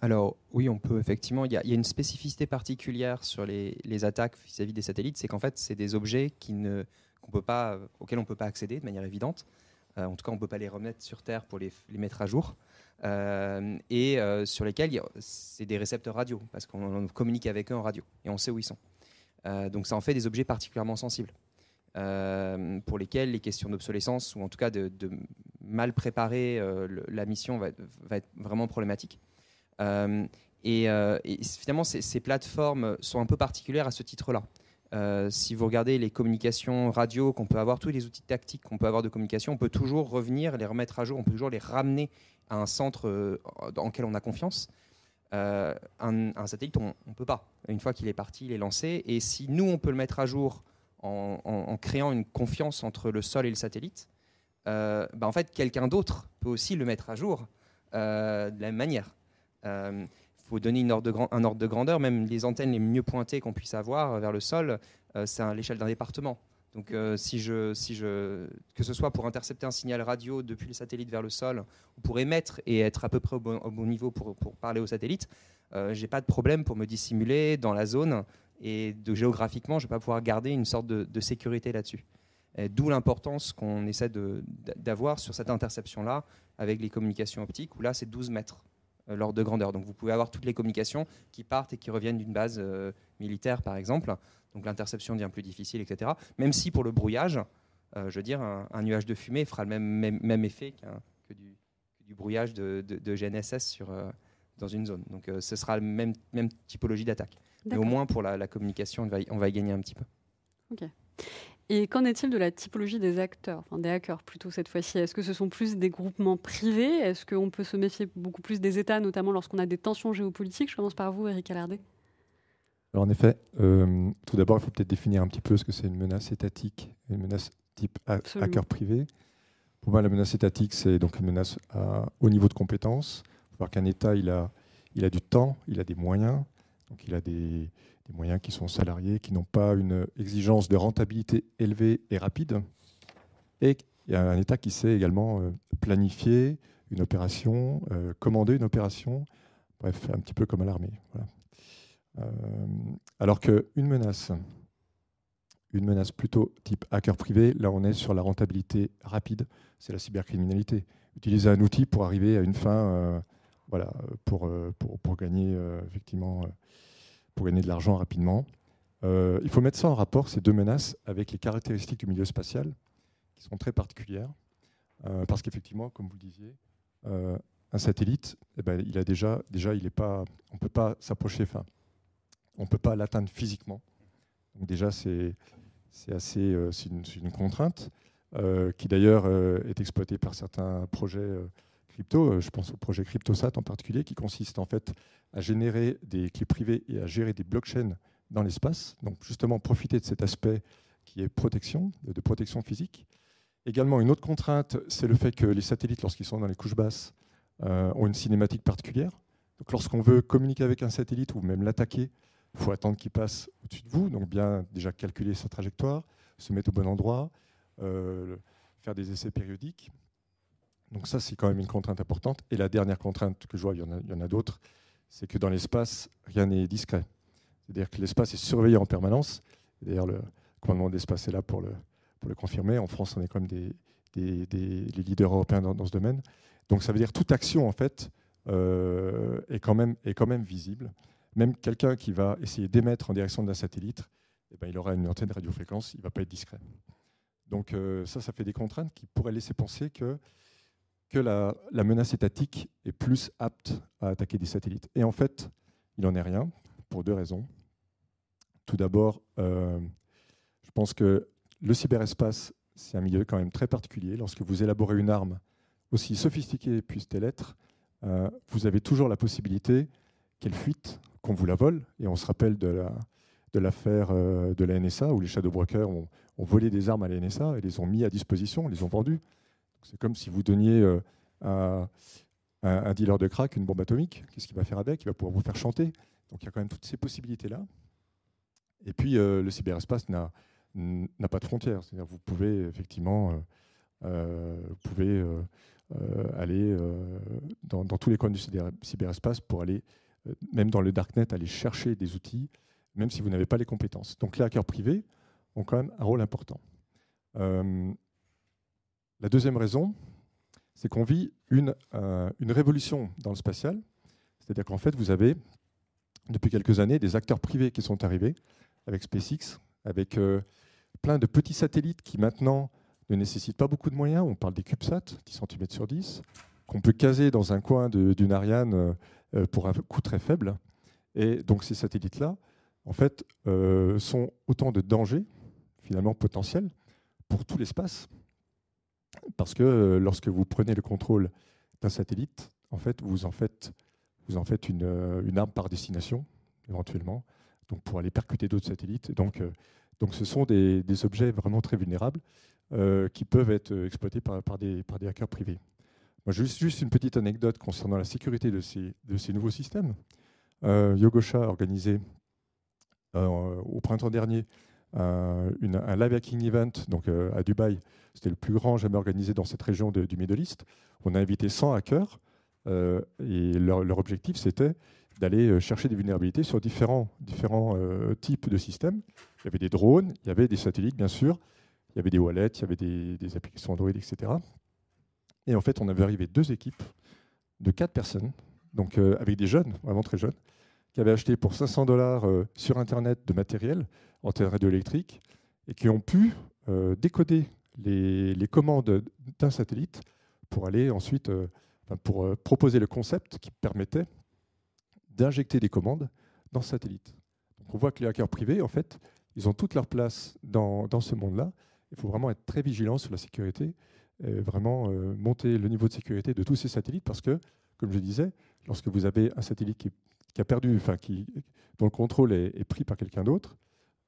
Alors oui, on peut effectivement. Il y, a une spécificité particulière sur les, attaques vis-à-vis des satellites, c'est qu'en fait, c'est des objets qui ne, peut pas, auxquels on ne peut pas accéder de manière évidente. Euh, en tout cas, on ne peut pas les remettre sur Terre pour les, les mettre à jour. Euh, et euh, sur lesquels c'est des récepteurs radio, parce qu'on communique avec eux en radio et on sait où ils sont. Euh, donc ça en fait des objets particulièrement sensibles. pour lesquels les questions d'obsolescence ou en tout cas de, mal préparer la mission va, être vraiment problématique. Et, finalement, ces, plateformes sont un peu particulières à ce titre-là. Si vous regardez les communications radio qu'on peut avoir, tous les outils tactiques qu'on peut avoir de communication, on peut toujours revenir, les remettre à jour, on peut toujours les ramener un centre euh, dans lequel on a confiance. Euh, un, satellite, on ne peut pas. Une fois qu'il est parti, il est lancé. Et si nous, on peut le mettre à jour en, créant une confiance entre le sol et le satellite, euh, bah, en fait, quelqu'un d'autre peut aussi le mettre à jour de la même manière. Faut donner une ordre de un ordre de grandeur. Même les antennes les mieux pointées qu'on puisse avoir vers le sol, c'est à l'échelle d'un département. Donc, euh, si je, que ce soit pour intercepter un signal radio depuis le satellite vers le sol, ou pour émettre et être à peu près au bon, niveau pour, parler au satellite, euh, j'ai pas de problème pour me dissimuler dans la zone et de géographiquement, je vais pas pouvoir garder une sorte de, sécurité là-dessus. D'où l'importance qu'on essaie d'avoir sur cette interception-là avec les communications optiques, où là, c'est 12 mètres euh, l'ordre de grandeur. Donc, vous pouvez avoir toutes les communications qui partent et qui reviennent d'une base euh, militaire, par exemple donc l'interception devient plus difficile, etc. Même si pour le brouillage, euh, je veux dire, un, nuage de fumée fera le même, même, effet que, du, brouillage de, GNSS sur, euh, dans une zone. Donc euh, ce sera la même, même typologie d'attaque. Mais au moins pour la, communication, on va, y, on va, y, gagner un petit peu. Ok. Et qu'en est-il de la typologie des acteurs, enfin des hackers plutôt cette fois-ci? Est-ce que ce sont plus des groupements privés? Est-ce qu'on peut se méfier beaucoup plus des États, notamment lorsqu'on a des tensions géopolitiques? Je commence par vous, Eric Alardé. Alors en effet, euh, tout d'abord, il faut peut-être définir un petit peu ce que c'est une menace étatique, une menace type hacker privé. Pour moi, la menace étatique, c'est donc une menace à haut niveau de compétence. Il faut voir qu'un État, il a, il a du temps, il a des moyens, donc il a des, moyens qui sont salariés, qui n'ont pas une exigence de rentabilité élevée et rapide. Et il y a un État qui sait également euh, planifier une opération, euh, commander une opération, bref, un petit peu comme à l'armée. Euh, alors qu'une menace, une menace plutôt type hacker privé, là on est sur la rentabilité rapide, c'est la cybercriminalité. Utiliser un outil pour arriver à une fin, voilà, pour, pour, pour, gagner effectivement, pour gagner de l'argent rapidement. il faut mettre ça en rapport, ces deux menaces, avec les caractéristiques du milieu spatial, qui sont très particulières, parce qu'effectivement, comme vous le disiez, un satellite, eh ben, il a déjà, déjà, il pas, on ne peut pas s'approcher. Enfin, on ne peut pas l'atteindre physiquement. Donc déjà, c'est assez euh, une, contrainte euh, qui d'ailleurs euh, est exploitée par certains projets crypto. je pense au projet CryptoSat en particulier, qui consiste en fait à générer des clés privées et à gérer des blockchains dans l'espace. Donc justement, profiter de cet aspect qui est protection, de protection physique. Également, une autre contrainte, c'est le fait que les satellites, lorsqu'ils sont dans les couches basses, ont une cinématique particulière. Donc lorsqu'on veut communiquer avec un satellite ou même l'attaquer, il faut attendre qu'il passe au-dessus de vous, donc bien déjà calculer sa trajectoire, se mettre au bon endroit, euh, faire des essais périodiques. Donc ça, c'est quand même une contrainte importante. Et la dernière contrainte que je vois, il y en a, d'autres, c'est que dans l'espace, rien n'est discret. C'est-à-dire que l'espace est surveillé en permanence. D'ailleurs, le commandement d'espace est là pour le, pour le confirmer. En France, on est quand même des, des, les leaders européens dans, ce domaine. Donc ça veut dire toute action, en fait, euh, est, quand même, est quand même visible même quelqu'un qui va essayer d'émettre en direction d'un satellite, eh ben, il aura une antenne de radiofréquence, il ne va pas être discret. Donc euh, ça, ça fait des contraintes qui pourraient laisser penser que, que la, menace étatique est plus apte à attaquer des satellites. Et en fait, il n'en est rien, pour deux raisons. Tout d'abord, je pense que le cyberespace, c'est un milieu quand même très particulier. Lorsque vous élaborez une arme, aussi sophistiquée puisse-t-elle être, vous avez toujours la possibilité qu'elle fuite, qu'on vous la vole. Et on se rappelle de l'affaire de, la NSA où les shadow brokers ont, ont, volé des armes à la NSA et les ont mis à disposition, les ont vendues. C'est comme si vous donniez à un, dealer de crack une bombe atomique. Qu'est-ce qu'il va faire avec? Il va pouvoir vous faire chanter. Donc il y a quand même toutes ces possibilités-là. Et puis euh, le cyberespace n'a pas de frontières. C'est-à-dire vous pouvez effectivement euh, euh, pouvez, aller dans, tous les coins du cyberespace pour aller, même dans le darknet, aller chercher des outils, même si vous n'avez pas les compétences. Donc les hackers privés ont quand même un rôle important. La deuxième raison, c'est qu'on vit une, euh, une révolution dans le spatial. C'est-à-dire qu'en fait, vous avez, depuis quelques années, des acteurs privés qui sont arrivés avec SpaceX, avec euh, plein de petits satellites qui maintenant ne nécessitent pas beaucoup de moyens. On parle des CubeSat, 10 cm sur 10, qu'on peut caser dans un coin d'une Ariane euh, pour un coût très faible. Et donc ces satellites-là, en fait, sont autant de dangers, finalement potentiels, pour tout l'espace. Parce que euh, lorsque vous prenez le contrôle d'un satellite, en fait, vous en faites, euh, une, arme par destination, éventuellement, donc pour aller percuter d'autres satellites. Donc, euh, donc ce sont des, objets vraiment très vulnérables qui peuvent être exploités par, des, hackers privés. Moi, juste, une petite anecdote concernant la sécurité de ces, de ces nouveaux systèmes. Yogosha a organisé au printemps dernier une, un live hacking event donc, à Dubaï c'était le plus grand jamais organisé dans cette région du Middle East. On a invité 100 hackers euh, et leur, objectif, c'était d'aller euh, chercher des vulnérabilités sur différents, différents euh, types de systèmes. Il y avait des drones, il y avait des satellites, bien sûr, il y avait des wallets, il y avait des, applications Android, etc. Et en fait, on avait arrivé deux équipes de quatre personnes, donc avec des jeunes, vraiment très jeunes, qui avaient acheté pour 500 dollars sur Internet de matériel en terre radioélectrique et qui ont pu décoder les, commandes d'un satellite pour aller ensuite euh, pour euh, proposer le concept qui permettait d'injecter des commandes dans ce satellite. On voit que les hackers privés, en fait, ils ont toute leur place dans, dans ce monde-là. Il faut vraiment être très vigilant sur la sécurité, et vraiment euh, monter le niveau de sécurité de tous ces satellites parce que, comme je disais, lorsque vous avez un satellite qui, qui a perdu, enfin, qui, dont le contrôle est, pris par quelqu'un d'autre,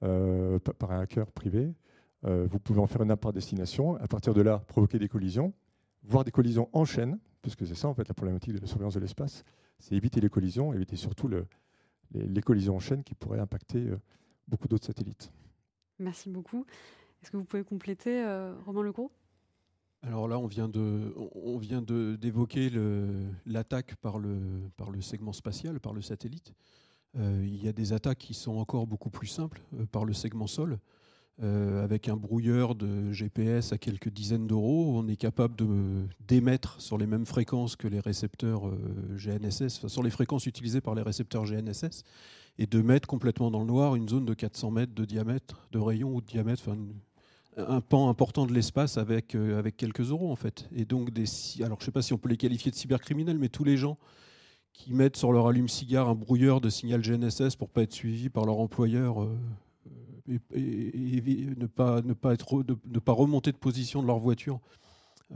par un hacker privé, euh, vous pouvez en faire une app par destination. À partir de là, provoquer des collisions, voire des collisions en chaîne, puisque c'est ça en fait la problématique de la surveillance de l'espace, c'est éviter les collisions, éviter surtout les, collisions en chaîne qui pourraient impacter euh, beaucoup d'autres satellites. Merci beaucoup. Est-ce que vous pouvez compléter, euh, Romain Legros? Alors là, on vient de, d'évoquer l'attaque par le, par le segment spatial, par le satellite. il y a des attaques qui sont encore beaucoup plus simples par le segment sol. Euh, avec un brouilleur de GPS à quelques dizaines d'euros, on est capable de d'émettre sur les mêmes fréquences que les récepteurs euh, GNSS, sur les fréquences utilisées par les récepteurs GNSS, et de mettre complètement dans le noir une zone de 400 mètres de diamètre, de rayon ou de diamètre, un pan important de l'espace avec, euh, avec quelques euros en fait. Et donc des, alors je sais pas si on peut les qualifier de cybercriminels, mais tous les gens qui mettent sur leur allume-cigare un brouilleur de signal GNSS pour pas être suivis par leur employeur et, ne, pas, ne, pas être, ne, pas remonter de position de leur voiture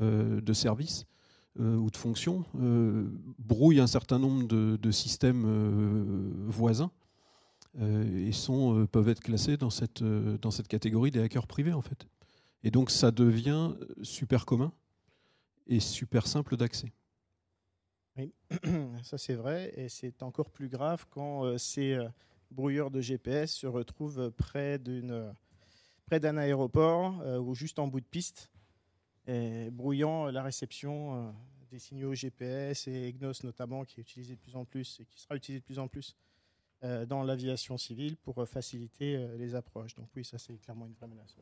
euh, de service euh, ou de fonction, euh, brouille un certain nombre de, systèmes voisins et sont, peuvent être classés dans cette, dans cette catégorie des hackers privés en fait. Et donc ça devient super commun et super simple d'accès. Oui, [clears throat] ça c'est vrai, et c'est encore plus grave quand c'est brouilleur de GPS se retrouve près d'une près d'un aéroport euh, ou juste en bout de piste, brouillant la réception euh, des signaux GPS et EGNOS notamment, qui est utilisé de plus en plus et qui sera utilisé de plus en plus euh, dans l'aviation civile pour faciliter les approches. Donc oui, ça c'est clairement une vraie menace.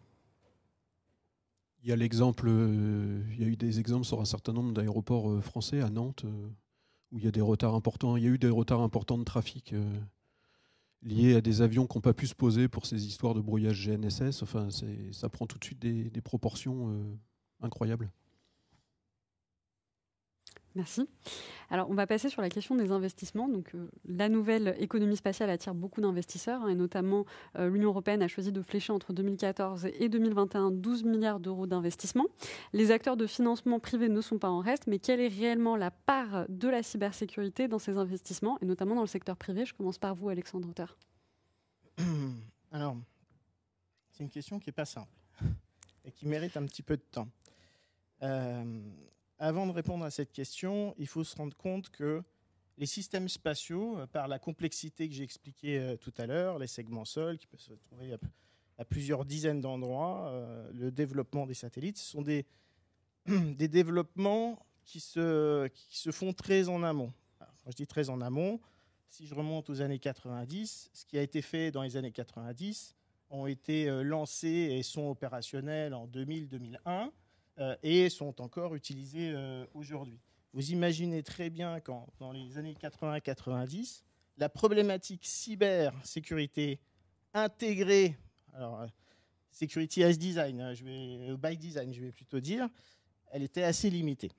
Il y a l'exemple, il y a eu des exemples sur un certain nombre d'aéroports français à Nantes où il y a des retards importants. Il y a eu des retards importants de trafic liés à des avions qui n'ont pas pu se poser pour ces histoires de brouillage GNSS. Enfin, ça prend tout de suite des, proportions euh, incroyables. Merci. Alors, on va passer sur la question des investissements. Donc, euh, la nouvelle économie spatiale attire beaucoup d'investisseurs, hein, et notamment euh, l'Union européenne a choisi de flécher entre 2014 et 2021 12 milliards d'euros d'investissement. Les acteurs de financement privés ne sont pas en reste, mais quelle est réellement la part de la cybersécurité dans ces investissements, et notamment dans le secteur privé? Je commence par vous, Alexandre Auteur. [clears throat] Alors, c'est une question qui n'est pas simple [laughs] et qui mérite un petit peu de temps. Euh, avant de répondre à cette question, il faut se rendre compte que les systèmes spatiaux, euh, par la complexité que j'ai expliquée euh, tout à l'heure, les segments sols qui peuvent se trouver à, plusieurs dizaines d'endroits, euh, le développement des satellites, ce sont des, [clears throat] développements qui se, font très en amont. quand je dis très en amont, si je remonte aux années 90, ce qui a été fait dans les années 90 ont été lancés et sont opérationnels en 2000-2001 euh, et sont encore utilisés euh, aujourd'hui. Vous imaginez très bien quand, dans les années 80-90, la problématique cyber-sécurité intégrée, alors euh, security as design, je vais, by design, je vais plutôt dire, elle était assez limitée.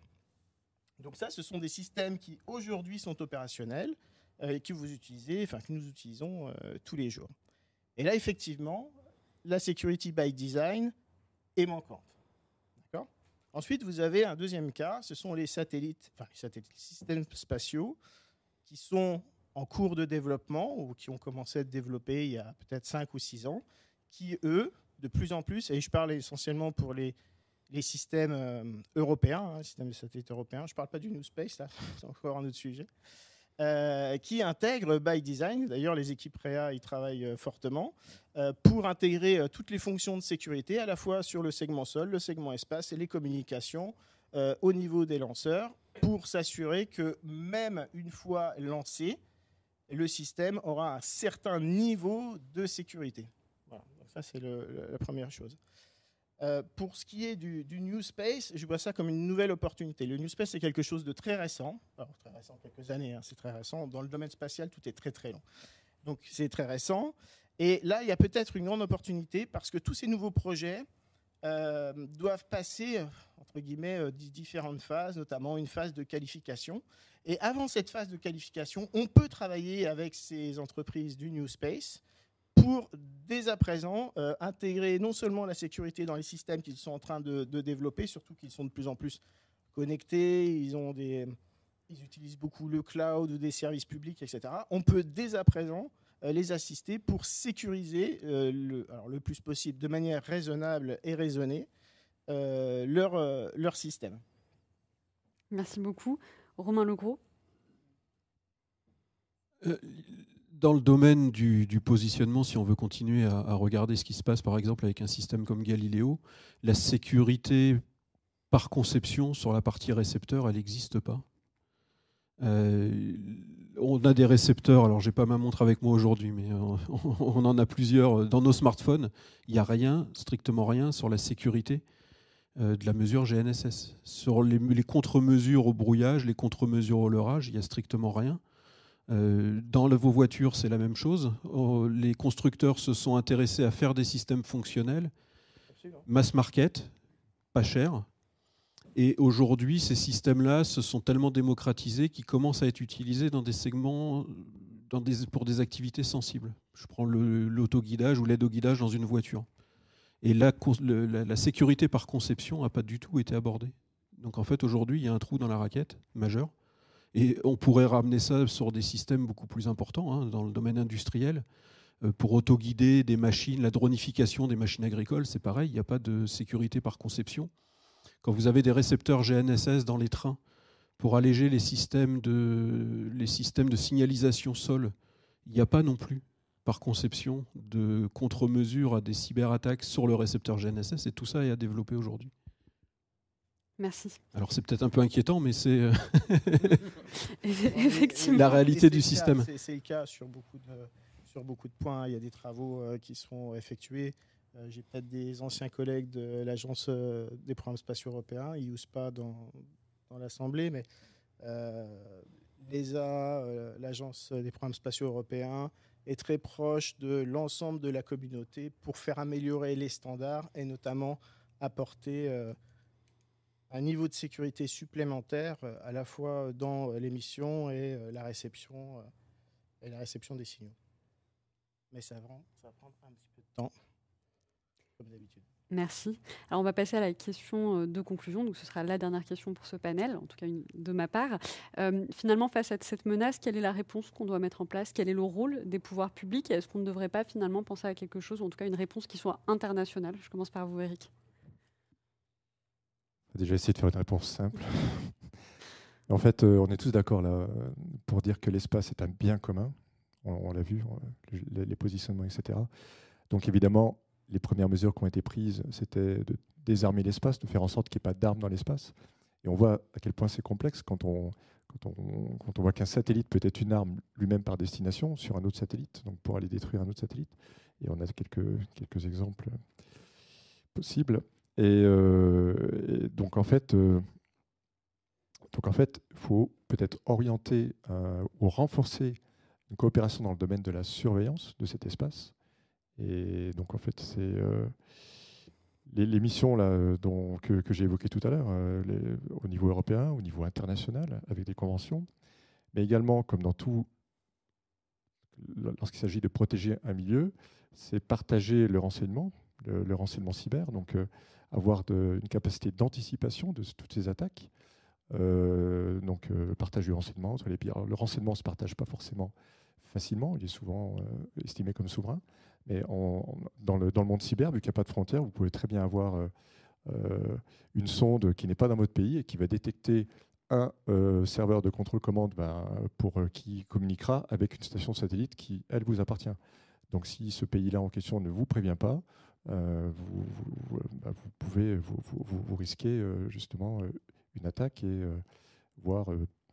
Donc ça, ce sont des systèmes qui aujourd'hui sont opérationnels et que vous utilisez, enfin que nous utilisons tous les jours. Et là, effectivement, la security by design est manquante. Ensuite, vous avez un deuxième cas, ce sont les satellites, enfin les satellites, systèmes spatiaux qui sont en cours de développement ou qui ont commencé à être développés il y a peut-être 5 ou 6 ans, qui, eux, de plus en plus, et je parle essentiellement pour les, les systèmes euh, européens, hein, systèmes de satellites européens, je ne parle pas du New Space, là, [laughs] c'est encore un autre sujet, euh, qui intègre by design. D'ailleurs, les équipes REA y travaillent euh, fortement euh, pour intégrer toutes les fonctions de sécurité, à la fois sur le segment sol, le segment espace et les communications au niveau des lanceurs, pour s'assurer que même une fois lancé, le système aura un certain niveau de sécurité. Voilà, ça c'est la première chose. Euh, pour ce qui est du, New Space, je vois ça comme une nouvelle opportunité. Le New Space, c'est quelque chose de très récent. Très récent, quelques années, hein, c'est très récent. Dans le domaine spatial, tout est très, très long. Donc, c'est très récent. Et là, il y a peut-être une grande opportunité parce que tous ces nouveaux projets euh, doivent passer, entre guillemets, euh, différentes phases, notamment une phase de qualification. Et avant cette phase de qualification, on peut travailler avec ces entreprises du New Space pour dès à présent euh, intégrer non seulement la sécurité dans les systèmes qu'ils sont en train de, développer, surtout qu'ils sont de plus en plus connectés, ils, ont des, ils utilisent beaucoup le cloud ou des services publics, etc. On peut dès à présent euh, les assister pour sécuriser euh, le, alors le plus possible, de manière raisonnable et raisonnée, leur, leur système. Merci beaucoup. Romain Legros dans le domaine du, positionnement, si on veut continuer à, regarder ce qui se passe, par exemple, avec un système comme Galileo, la sécurité par conception sur la partie récepteur, elle n'existe pas. Euh, on a des récepteurs, alors j'ai pas ma montre avec moi aujourd'hui, mais [laughs] on, en a plusieurs dans nos smartphones. Il n'y a rien, strictement rien, sur la sécurité euh, de la mesure GNSS. Sur les, les contre-mesures au brouillage, les contre-mesures au leurrage, il n'y a strictement rien. Euh, dans vos voitures, c'est la même chose. Oh, les constructeurs se sont intéressés à faire des systèmes fonctionnels, mass market, pas cher. Et aujourd'hui, ces systèmes-là se sont tellement démocratisés qu'ils commencent à être utilisés dans des segments, dans des, pour des activités sensibles. Je prends l'autoguidage ou l'aide au guidage dans une voiture. Et la, la, la sécurité par conception n'a pas du tout été abordée. Donc en fait, aujourd'hui, il y a un trou dans la raquette majeur. Et on pourrait ramener ça sur des systèmes beaucoup plus importants, hein, dans le domaine industriel. Euh, pour autoguider des machines, la dronification des machines agricoles, c'est pareil, il n'y a pas de sécurité par conception. Quand vous avez des récepteurs GNSS dans les trains pour alléger les systèmes de, les systèmes de signalisation sol, il n'y a pas non plus par conception de contre-mesures à des cyberattaques sur le récepteur GNSS, et tout ça est à développer aujourd'hui. Merci. Alors c'est peut-être un peu inquiétant, mais c'est euh, [laughs] effectivement la réalité du système. C'est le cas sur beaucoup de, sur beaucoup de points. Il y a des travaux euh, qui sont effectués. Euh, j'ai peut-être des anciens collègues de l'Agence des programmes spatiaux européens, pas dans, dans l'Assemblée, mais l'ESA, l'Agence des programmes spatiaux européens, est très proche de l'ensemble de la communauté pour faire améliorer les standards et notamment apporter un niveau de sécurité supplémentaire à la fois dans l'émission et la réception et la réception des signaux. Mais ça va, ça va prendre un petit peu de temps, comme d'habitude. Merci. Alors on va passer à la question euh, de conclusion. Donc ce sera la dernière question pour ce panel, en tout cas de ma part. Euh, finalement, face à cette menace, quelle est la réponse qu'on doit mettre en place? Quel est le rôle des pouvoirs publics? Est-ce qu'on ne devrait pas finalement penser à quelque chose, ou en tout cas une réponse qui soit internationale? Je commence par vous, Eric. Déjà essayer de faire une réponse simple. [laughs] en fait, euh, on est tous d'accord là pour dire que l'espace est un bien commun. On, l'a vu, les, les positionnements, etc. Donc évidemment, les premières mesures qui ont été prises, c'était de désarmer l'espace, de faire en sorte qu'il n'y ait pas d'armes dans l'espace. Et on voit à quel point c'est complexe quand on, quand on, quand on voit qu'un satellite peut être une arme lui-même par destination sur un autre satellite, donc pour aller détruire un autre satellite. Et on a quelques, quelques exemples possibles. Et, euh, donc en fait, euh, donc en fait, il faut peut-être orienter euh, ou renforcer une coopération dans le domaine de la surveillance de cet espace. Et donc, en fait, c'est les, missions là, que, j'ai évoquées tout à l'heure, au niveau européen, au niveau international, avec des conventions, mais également, comme dans tout, lorsqu'il s'agit de protéger un milieu, c'est partager le renseignement, le, renseignement cyber, donc avoir de, une capacité d'anticipation de toutes ces attaques. donc, partage du renseignement entre les pays. le renseignement ne se partage pas forcément facilement, il est souvent estimé comme souverain. Mais dans, le, le, monde cyber, vu qu'il n'y a pas de frontières, vous pouvez très bien avoir euh, euh, une sonde qui n'est pas dans votre pays et qui va détecter un euh, serveur de contrôle-commande ben, qui communiquera avec une station satellite qui, elle, vous appartient. Donc si ce pays-là en question ne vous prévient pas, vous, ben, vous, pouvez vous, vous risquez justement une attaque et voire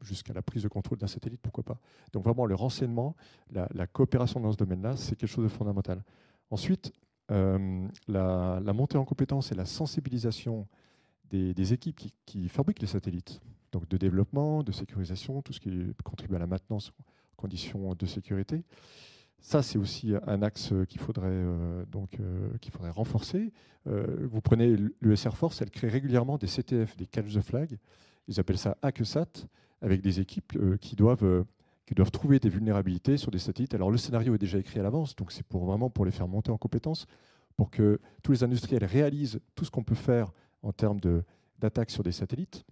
jusqu'à la prise de contrôle d'un satellite, pourquoi pas. Donc vraiment, le renseignement, la, coopération dans ce domaine-là, c'est quelque chose de fondamental. Ensuite, euh, la, montée en compétence et la sensibilisation des, équipes qui, fabriquent les satellites, donc de développement, de sécurisation, tout ce qui contribue à la maintenance en conditions de sécurité. Ça, c'est aussi un axe qu'il faudrait, euh, donc, euh, qu'il faudrait renforcer. vous prenez l'US Air Force, elle crée régulièrement des CTF, des catch the flag. Ils appellent ça ACSAT avec des équipes euh, qui, doivent, euh, qui doivent trouver des vulnérabilités sur des satellites. Alors le scénario est déjà écrit à l'avance, donc c'est pour vraiment pour les faire monter en compétences, pour que tous les industriels réalisent tout ce qu'on peut faire en termes d'attaques sur des satellites.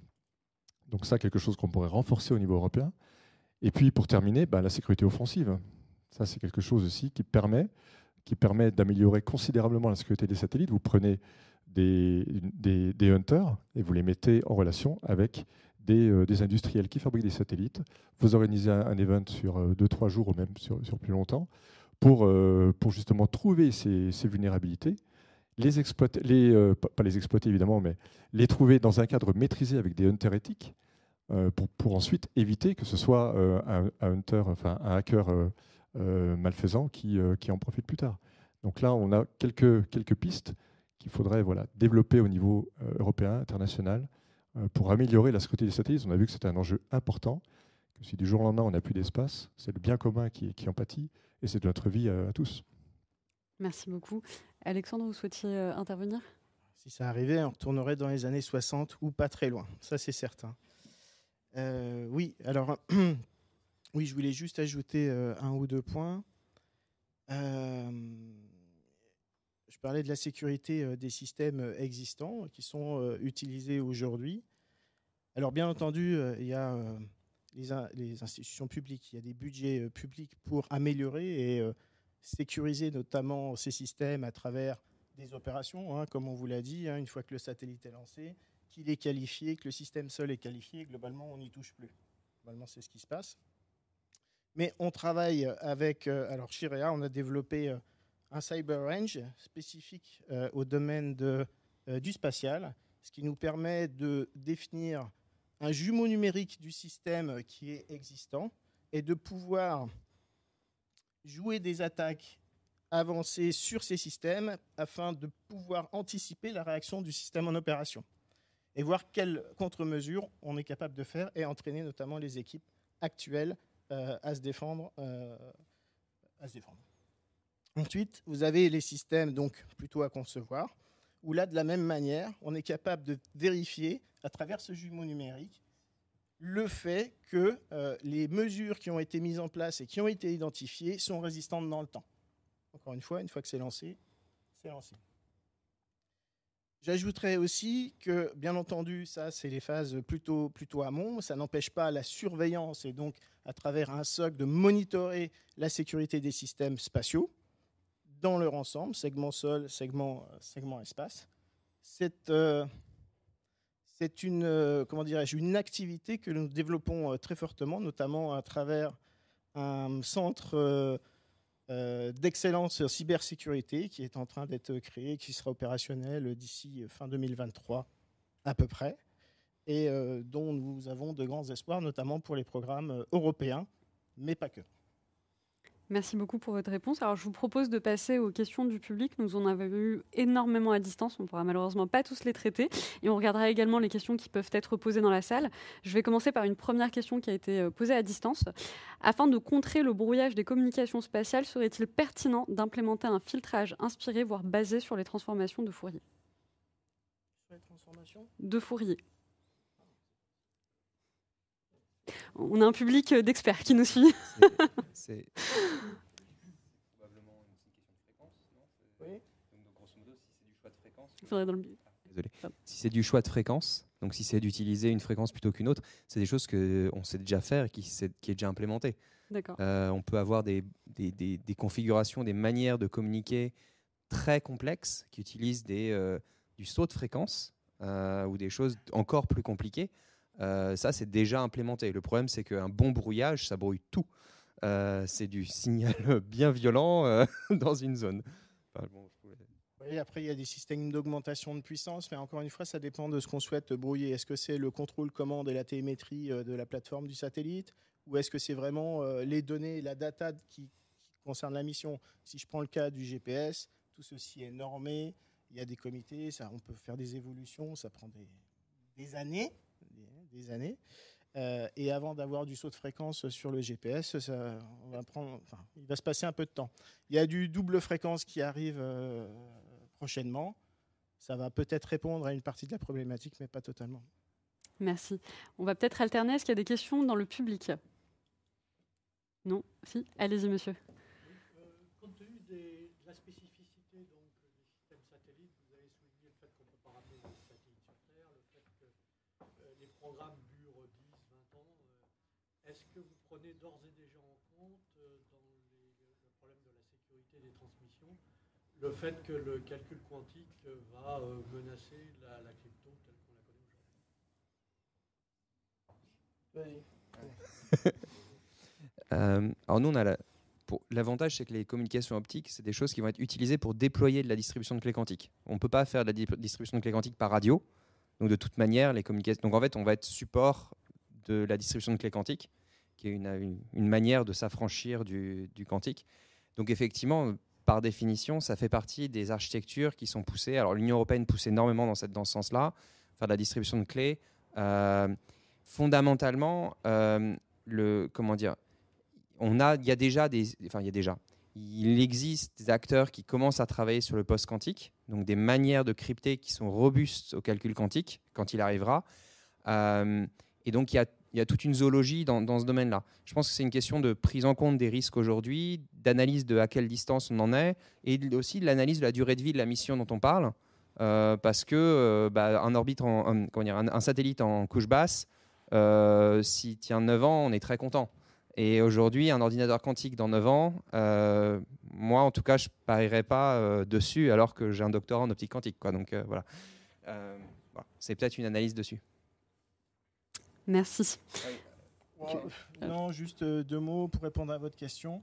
Donc ça, quelque chose qu'on pourrait renforcer au niveau européen. Et puis pour terminer, bah, la sécurité offensive. Ça, c'est quelque chose aussi qui permet, qui permet d'améliorer considérablement la sécurité des satellites. Vous prenez des, des, des, hunters et vous les mettez en relation avec euh, des, industriels qui fabriquent des satellites. Vous organisez un, event sur 2-3 euh, jours ou même sur, plus longtemps pour, euh, pour justement trouver ces, vulnérabilités, les exploiter, les, pas les exploiter évidemment, mais les trouver dans un cadre maîtrisé avec des hunters éthiques pour, pour, ensuite éviter que ce soit un, hunter, enfin un hacker malfaisant qui, qui en profite plus tard. Donc là, on a quelques, quelques pistes qu'il faudrait voilà, développer au niveau européen, international, euh, pour améliorer la sécurité des satellites. On a vu que c'était un enjeu important, que si du jour au lendemain on n'a plus d'espace, c'est le bien commun qui, qui en pâtit, et c'est de notre vie à, tous. Merci beaucoup. Alexandre, vous souhaitiez euh, intervenir? Si ça arrivait, on retournerait dans les années 60 ou pas très loin, ça c'est certain. Euh, oui, alors, [clears throat] oui, je voulais juste ajouter un ou deux points. Je parlais de la sécurité euh, des systèmes euh, existants qui sont euh, utilisés aujourd'hui. Alors bien entendu, il y a les, institutions publiques, il y a des budgets publics pour améliorer et sécuriser notamment ces systèmes à travers des opérations, hein, comme on vous l'a dit, hein, une fois que le satellite est lancé, qu'il est qualifié, que le système seul est qualifié, globalement on n'y touche plus. Globalement c'est ce qui se passe. Mais on travaille avec, alors Shirea, on a développé un cyber range spécifique euh, au domaine euh, du spatial, ce qui nous permet de définir un jumeau numérique du système qui est existant et de pouvoir jouer des attaques avancées sur ces systèmes afin de pouvoir anticiper la réaction du système en opération et voir quelles contre-mesures on est capable de faire et entraîner notamment les équipes actuelles euh, à se défendre. à se défendre. Ensuite, vous avez les systèmes donc plutôt à concevoir, où là, de la même manière, on est capable de vérifier à travers ce jumeau numérique le fait que euh, les mesures qui ont été mises en place et qui ont été identifiées sont résistantes dans le temps. Encore une fois, une fois que c'est lancé, c'est lancé. J'ajouterais aussi que, bien entendu, ça, c'est les phases plutôt, plutôt amont. Ça n'empêche pas la surveillance et donc, à travers un SOC, de monitorer la sécurité des systèmes spatiaux dans leur ensemble, segment sol, segment, segment espace. C'est euh, une, euh, comment dirais-je, une activité que nous développons euh, très fortement, notamment à travers un centre d'excellence en cybersécurité qui est en train d'être créé, qui sera opérationnel d'ici fin 2023 à peu près, et euh, dont nous avons de grands espoirs, notamment pour les programmes européens, mais pas que. Merci beaucoup pour votre réponse. Alors, je vous propose de passer aux questions du public. Nous en avons eu énormément à distance. On ne pourra malheureusement pas tous les traiter. Et on regardera également les questions qui peuvent être posées dans la salle. Je vais commencer par une première question qui a été euh, posée à distance. Afin de contrer le brouillage des communications spatiales, serait-il pertinent d'implémenter un filtrage inspiré, voire basé sur les transformations de Fourier? Sur les transformations? De Fourier. On a un public euh, d'experts qui nous suit. C'est probablement une question de fréquence, non oui. Donc, grosso modo, si c'est du choix de fréquence. Il faudrait dans le... Désolé. Si c'est du choix de fréquence, donc si c'est d'utiliser une fréquence plutôt qu'une autre, c'est des choses qu'on sait déjà faire et qui, qui est déjà implémenté. Euh, on peut avoir des, des, des, configurations, des manières de communiquer très complexes qui utilisent des, euh, du saut de fréquence euh, ou des choses encore plus compliquées. Euh, ça, c'est déjà implémenté. Le problème, c'est qu'un bon brouillage, ça brouille tout. Euh, c'est du signal [laughs] bien violent euh, [laughs] dans une zone. après, il y a des systèmes d'augmentation de puissance, mais encore une fois, ça dépend de ce qu'on souhaite brouiller. Est-ce que c'est le contrôle commande et la télémétrie de la plateforme du satellite ou est-ce que c'est vraiment les données, la data qui, concerne la mission? Si je prends le cas du GPS, tout ceci est normé, il y a des comités, on peut faire des évolutions, ça prend des années des années. Euh, et avant d'avoir du saut de fréquence sur le GPS, ça, on va prendre, enfin, il va se passer un peu de temps. Il y a du double fréquence qui arrive euh, prochainement. Ça va peut-être répondre à une partie de la problématique, mais pas totalement. Merci. On va peut-être alterner. Est-ce qu'il y a des questions dans le public? Non? Si? Allez-y, monsieur. Est-ce que vous prenez d'ores et déjà en compte, euh, dans le problème de la sécurité des transmissions, le fait que le calcul quantique va euh, menacer la, crypto telle qu'on la connaît aujourd'hui [laughs] euh, alors nous, on a l'avantage, c'est que les communications optiques, c'est des choses qui vont être utilisées pour déployer de la distribution de clés quantiques. On ne peut pas faire de la distribution de clés quantiques par radio. Donc de toute manière, les communications. Donc en fait, on va être support de la distribution de clés quantiques qui est une, manière de s'affranchir du, quantique. Donc effectivement, par définition, ça fait partie des architectures qui sont poussées. Alors l'Union européenne pousse énormément dans, cette, dans ce sens-là, faire de la distribution de clés. Euh, fondamentalement, euh, le, comment dire, on a, il y a déjà des, enfin il y a déjà, il existe des acteurs qui commencent à travailler sur le post-quantique, donc des manières de crypter qui sont robustes au calcul quantique quand il arrivera. Euh, et donc il y a il y a toute une zoologie dans, ce domaine-là. Je pense que c'est une question de prise en compte des risques aujourd'hui, d'analyse de à quelle distance on en est, et aussi de l'analyse de la durée de vie de la mission dont on parle, euh, parce que euh, bah, un, orbite en, dire, un, satellite en couche basse, euh, s'il tient 9 ans, on est très content. Et aujourd'hui, un ordinateur quantique dans 9 ans, moi en tout cas, je ne parierais pas dessus alors que j'ai un doctorat en optique quantique. Donc voilà. C'est peut-être une analyse dessus. Merci. non, juste euh, deux mots pour répondre à votre question.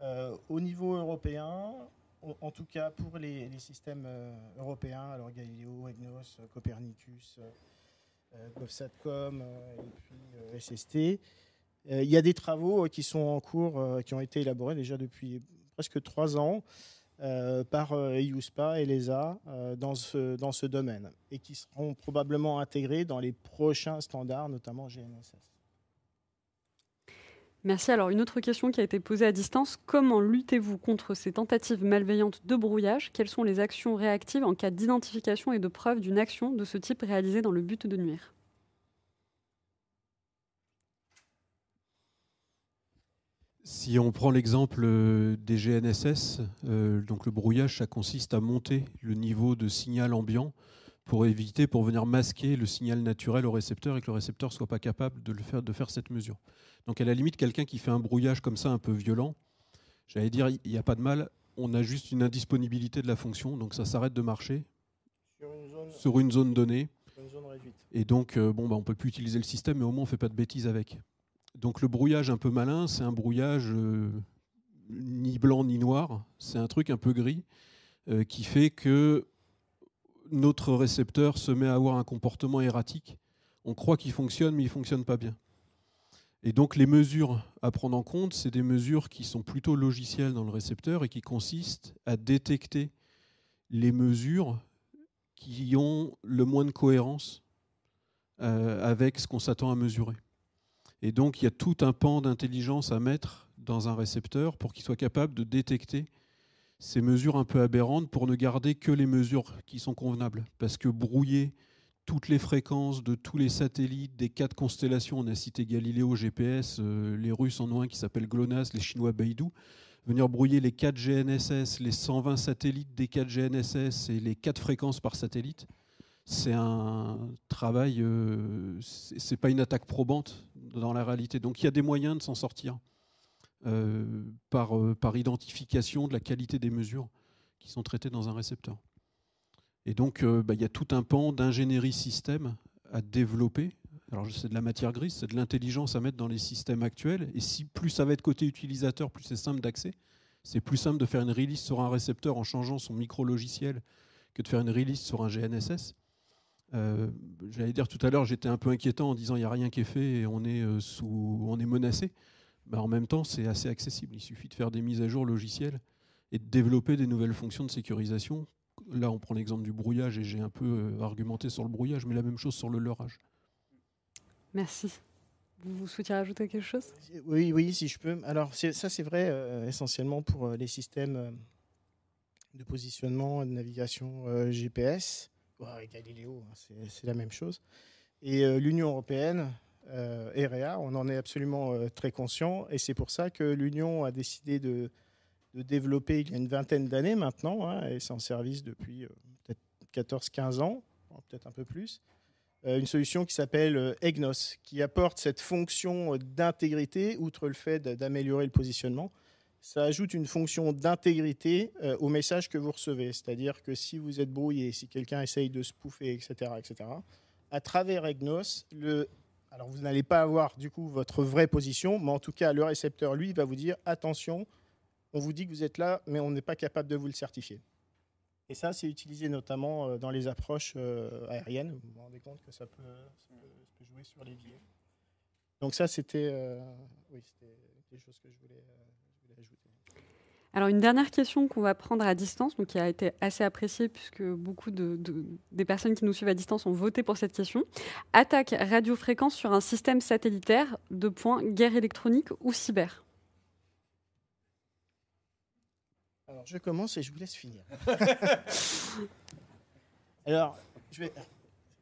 Euh, au niveau européen, en tout cas pour les, systèmes euh, européens, alors Galileo, EGNOS, Copernicus, GovSatcom et puis SST, il y a des travaux qui sont en cours, qui ont été élaborés déjà depuis presque trois ans euh, par EUSPA et l'ESA euh, dans, ce, dans ce domaine et qui seront probablement intégrés dans les prochains standards, notamment GNSS. Merci. Alors, une autre question qui a été posée à distance. Comment luttez-vous contre ces tentatives malveillantes de brouillage? Quelles sont les actions réactives en cas d'identification et de preuve d'une action de ce type réalisée dans le but de nuire? Si on prend l'exemple euh, des GNSS, euh, donc le brouillage, ça consiste à monter le niveau de signal ambiant pour éviter, pour venir masquer le signal naturel au récepteur et que le récepteur ne soit pas capable de, le faire, de faire cette mesure. Donc à la limite, quelqu'un qui fait un brouillage comme ça un peu violent, j'allais dire, il n'y a pas de mal, on a juste une indisponibilité de la fonction, donc ça s'arrête de marcher sur une zone, donnée. Et donc, euh, bon, bah, on ne peut plus utiliser le système, mais au moins on ne fait pas de bêtises avec. Donc le brouillage un peu malin, c'est un brouillage euh, ni blanc ni noir, c'est un truc un peu gris euh, qui fait que notre récepteur se met à avoir un comportement erratique. On croit qu'il fonctionne, mais il ne fonctionne pas bien. Et donc les mesures à prendre en compte, c'est des mesures qui sont plutôt logicielles dans le récepteur et qui consistent à détecter les mesures qui ont le moins de cohérence euh, avec ce qu'on s'attend à mesurer. Et donc il y a tout un pan d'intelligence à mettre dans un récepteur pour qu'il soit capable de détecter ces mesures un peu aberrantes pour ne garder que les mesures qui sont convenables. Parce que brouiller toutes les fréquences de tous les satellites des quatre constellations. On a cité Galileo, GPS, euh, les Russes en ont un qui s'appelle GLONASS, les Chinois Beidou. Venir brouiller les 4 GNSS, les 120 satellites des 4 GNSS et les 4 fréquences par satellite, c'est un travail, euh, c'est pas une attaque probante dans la réalité. Donc il y a des moyens de s'en sortir euh, par, par identification de la qualité des mesures qui sont traitées dans un récepteur. Et donc, euh, bah, il y a tout un pan d'ingénierie système à développer. Alors, c'est de la matière grise, c'est de l'intelligence à mettre dans les systèmes actuels. Et si plus ça va être côté utilisateur, plus c'est simple d'accès. C'est plus simple de faire une release sur un récepteur en changeant son micro-logiciel que de faire une release sur un GNSS. Euh, j'allais dire tout à l'heure, j'étais un peu inquiétant en disant il n'y a rien qui est fait et on est, euh, sous, on est menacé. Bah, en même temps, c'est assez accessible. Il suffit de faire des mises à jour logicielles et de développer des nouvelles fonctions de sécurisation là, on prend l'exemple du brouillage et j'ai un peu euh, argumenté sur le brouillage, mais la même chose sur le leurrage. Merci. Vous souhaitiez rajouter quelque chose? Oui, oui, si je peux. Alors, ça, c'est vrai euh, essentiellement pour euh, les systèmes de positionnement et de navigation GPS. Avec Galileo, hein, c'est la même chose. Et l'Union européenne, EREA, on en est absolument très conscient. Et c'est pour ça que l'Union a décidé de développer il y a une vingtaine d'années maintenant, hein, et c'est en service depuis euh, peut-être 14-15 ans, peut-être un peu plus, euh, une solution qui s'appelle euh, EGNOS, qui apporte cette fonction d'intégrité, outre le fait d'améliorer le positionnement. Ça ajoute une fonction d'intégrité au message que vous recevez. C'est-à-dire que si vous êtes brouillé, si quelqu'un essaye de spoofer, etc., etc., à travers EGNOS, alors vous n'allez pas avoir du coup votre vraie position, mais en tout cas, le récepteur, lui, va vous dire attention, on vous dit que vous êtes là, mais on n'est pas capable de vous le certifier. Et ça, c'est utilisé notamment euh, dans les approches euh, aériennes. Vous vous rendez compte que ça peut, jouer sur les billets. Donc ça, c'était euh, quelque chose que je voulais. Alors une dernière question qu'on va prendre à distance, donc qui a été assez appréciée puisque beaucoup de, des personnes qui nous suivent à distance ont voté pour cette question. Attaque radiofréquence sur un système satellitaire, de points, guerre électronique ou cyber Alors, je commence et je vous laisse finir. [laughs] alors, je vais,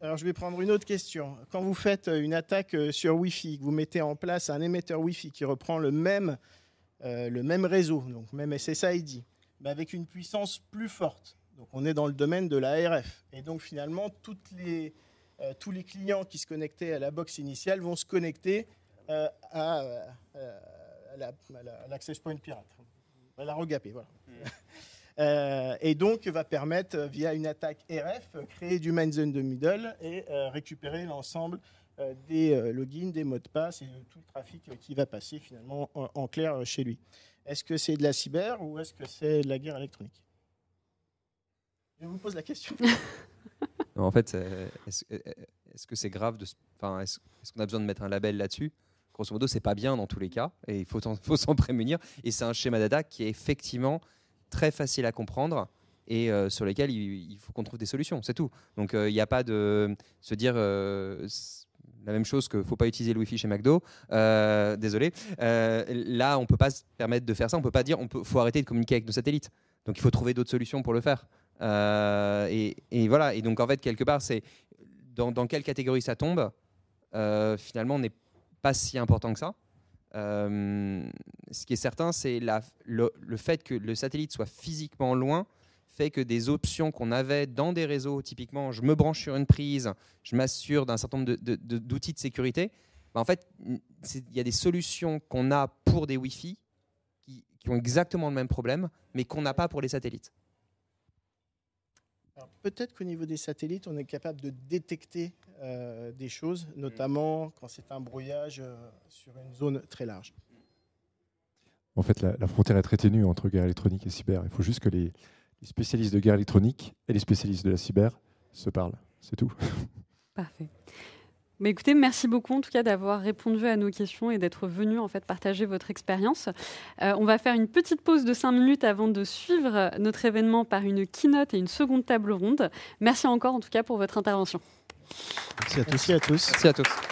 alors, je vais prendre une autre question. Quand vous faites une attaque sur Wi-Fi, que vous mettez en place un émetteur Wi-Fi qui reprend le même, euh, le même réseau, donc même SSID, mais avec une puissance plus forte. Donc, on est dans le domaine de la RF. Et donc, finalement, toutes les, euh, tous les clients qui se connectaient à la box initiale vont se connecter à, l'Access Point Pirate la regaper, voilà. Mm. [laughs] Euh, et donc va permettre, via une attaque RF, créer du main zone de middle et euh, récupérer l'ensemble euh, des logins, des mots de passe et tout le trafic qui va passer finalement en, clair chez lui. Est-ce que c'est de la cyber ou est-ce que c'est de la guerre électronique? Je vous pose la question. [laughs] en fait, est-ce que c'est grave de, est-ce qu'on a besoin de mettre un label là-dessus? Grosso modo, c'est pas bien dans tous les cas et il faut, s'en prémunir. Et c'est un schéma d'attaque qui est effectivement très facile à comprendre et euh, sur lequel il, faut qu'on trouve des solutions, c'est tout. Donc euh, il n'y a pas de se dire, euh, la même chose que faut pas utiliser le Wi-Fi chez McDo. désolé. là, on peut pas se permettre de faire ça. On peut pas dire, on peut, faut arrêter de communiquer avec nos satellites. Donc, il faut trouver d'autres solutions pour le faire. Et, et, voilà. Et donc, en fait, quelque part, c'est dans, quelle catégorie ça tombe. finalement, n'est pas si important que ça. Euh, ce qui est certain, c'est le, fait que le satellite soit physiquement loin fait que des options qu'on avait dans des réseaux, typiquement, je me branche sur une prise, je m'assure d'un certain nombre d'outils de, sécurité. Bah, en fait, il y a des solutions qu'on a pour des Wi-Fi qui, qui ont exactement le même problème, mais qu'on n'a pas pour les satellites. Peut-être qu'au niveau des satellites, on est capable de détecter euh, des choses, notamment quand c'est un brouillage euh, sur une zone très large. En fait, la, frontière est très ténue entre guerre électronique et cyber. Il faut juste que les, spécialistes de guerre électronique et les spécialistes de la cyber se parlent. C'est tout. [laughs] Parfait. Mais écoutez, merci beaucoup en tout cas d'avoir répondu à nos questions et d'être venu en fait partager votre expérience. Euh, on va faire une petite pause de 5 minutes avant de suivre notre événement par une keynote et une seconde table ronde. Merci encore en tout cas pour votre intervention. Merci à tous. Merci à tous. Merci à tous.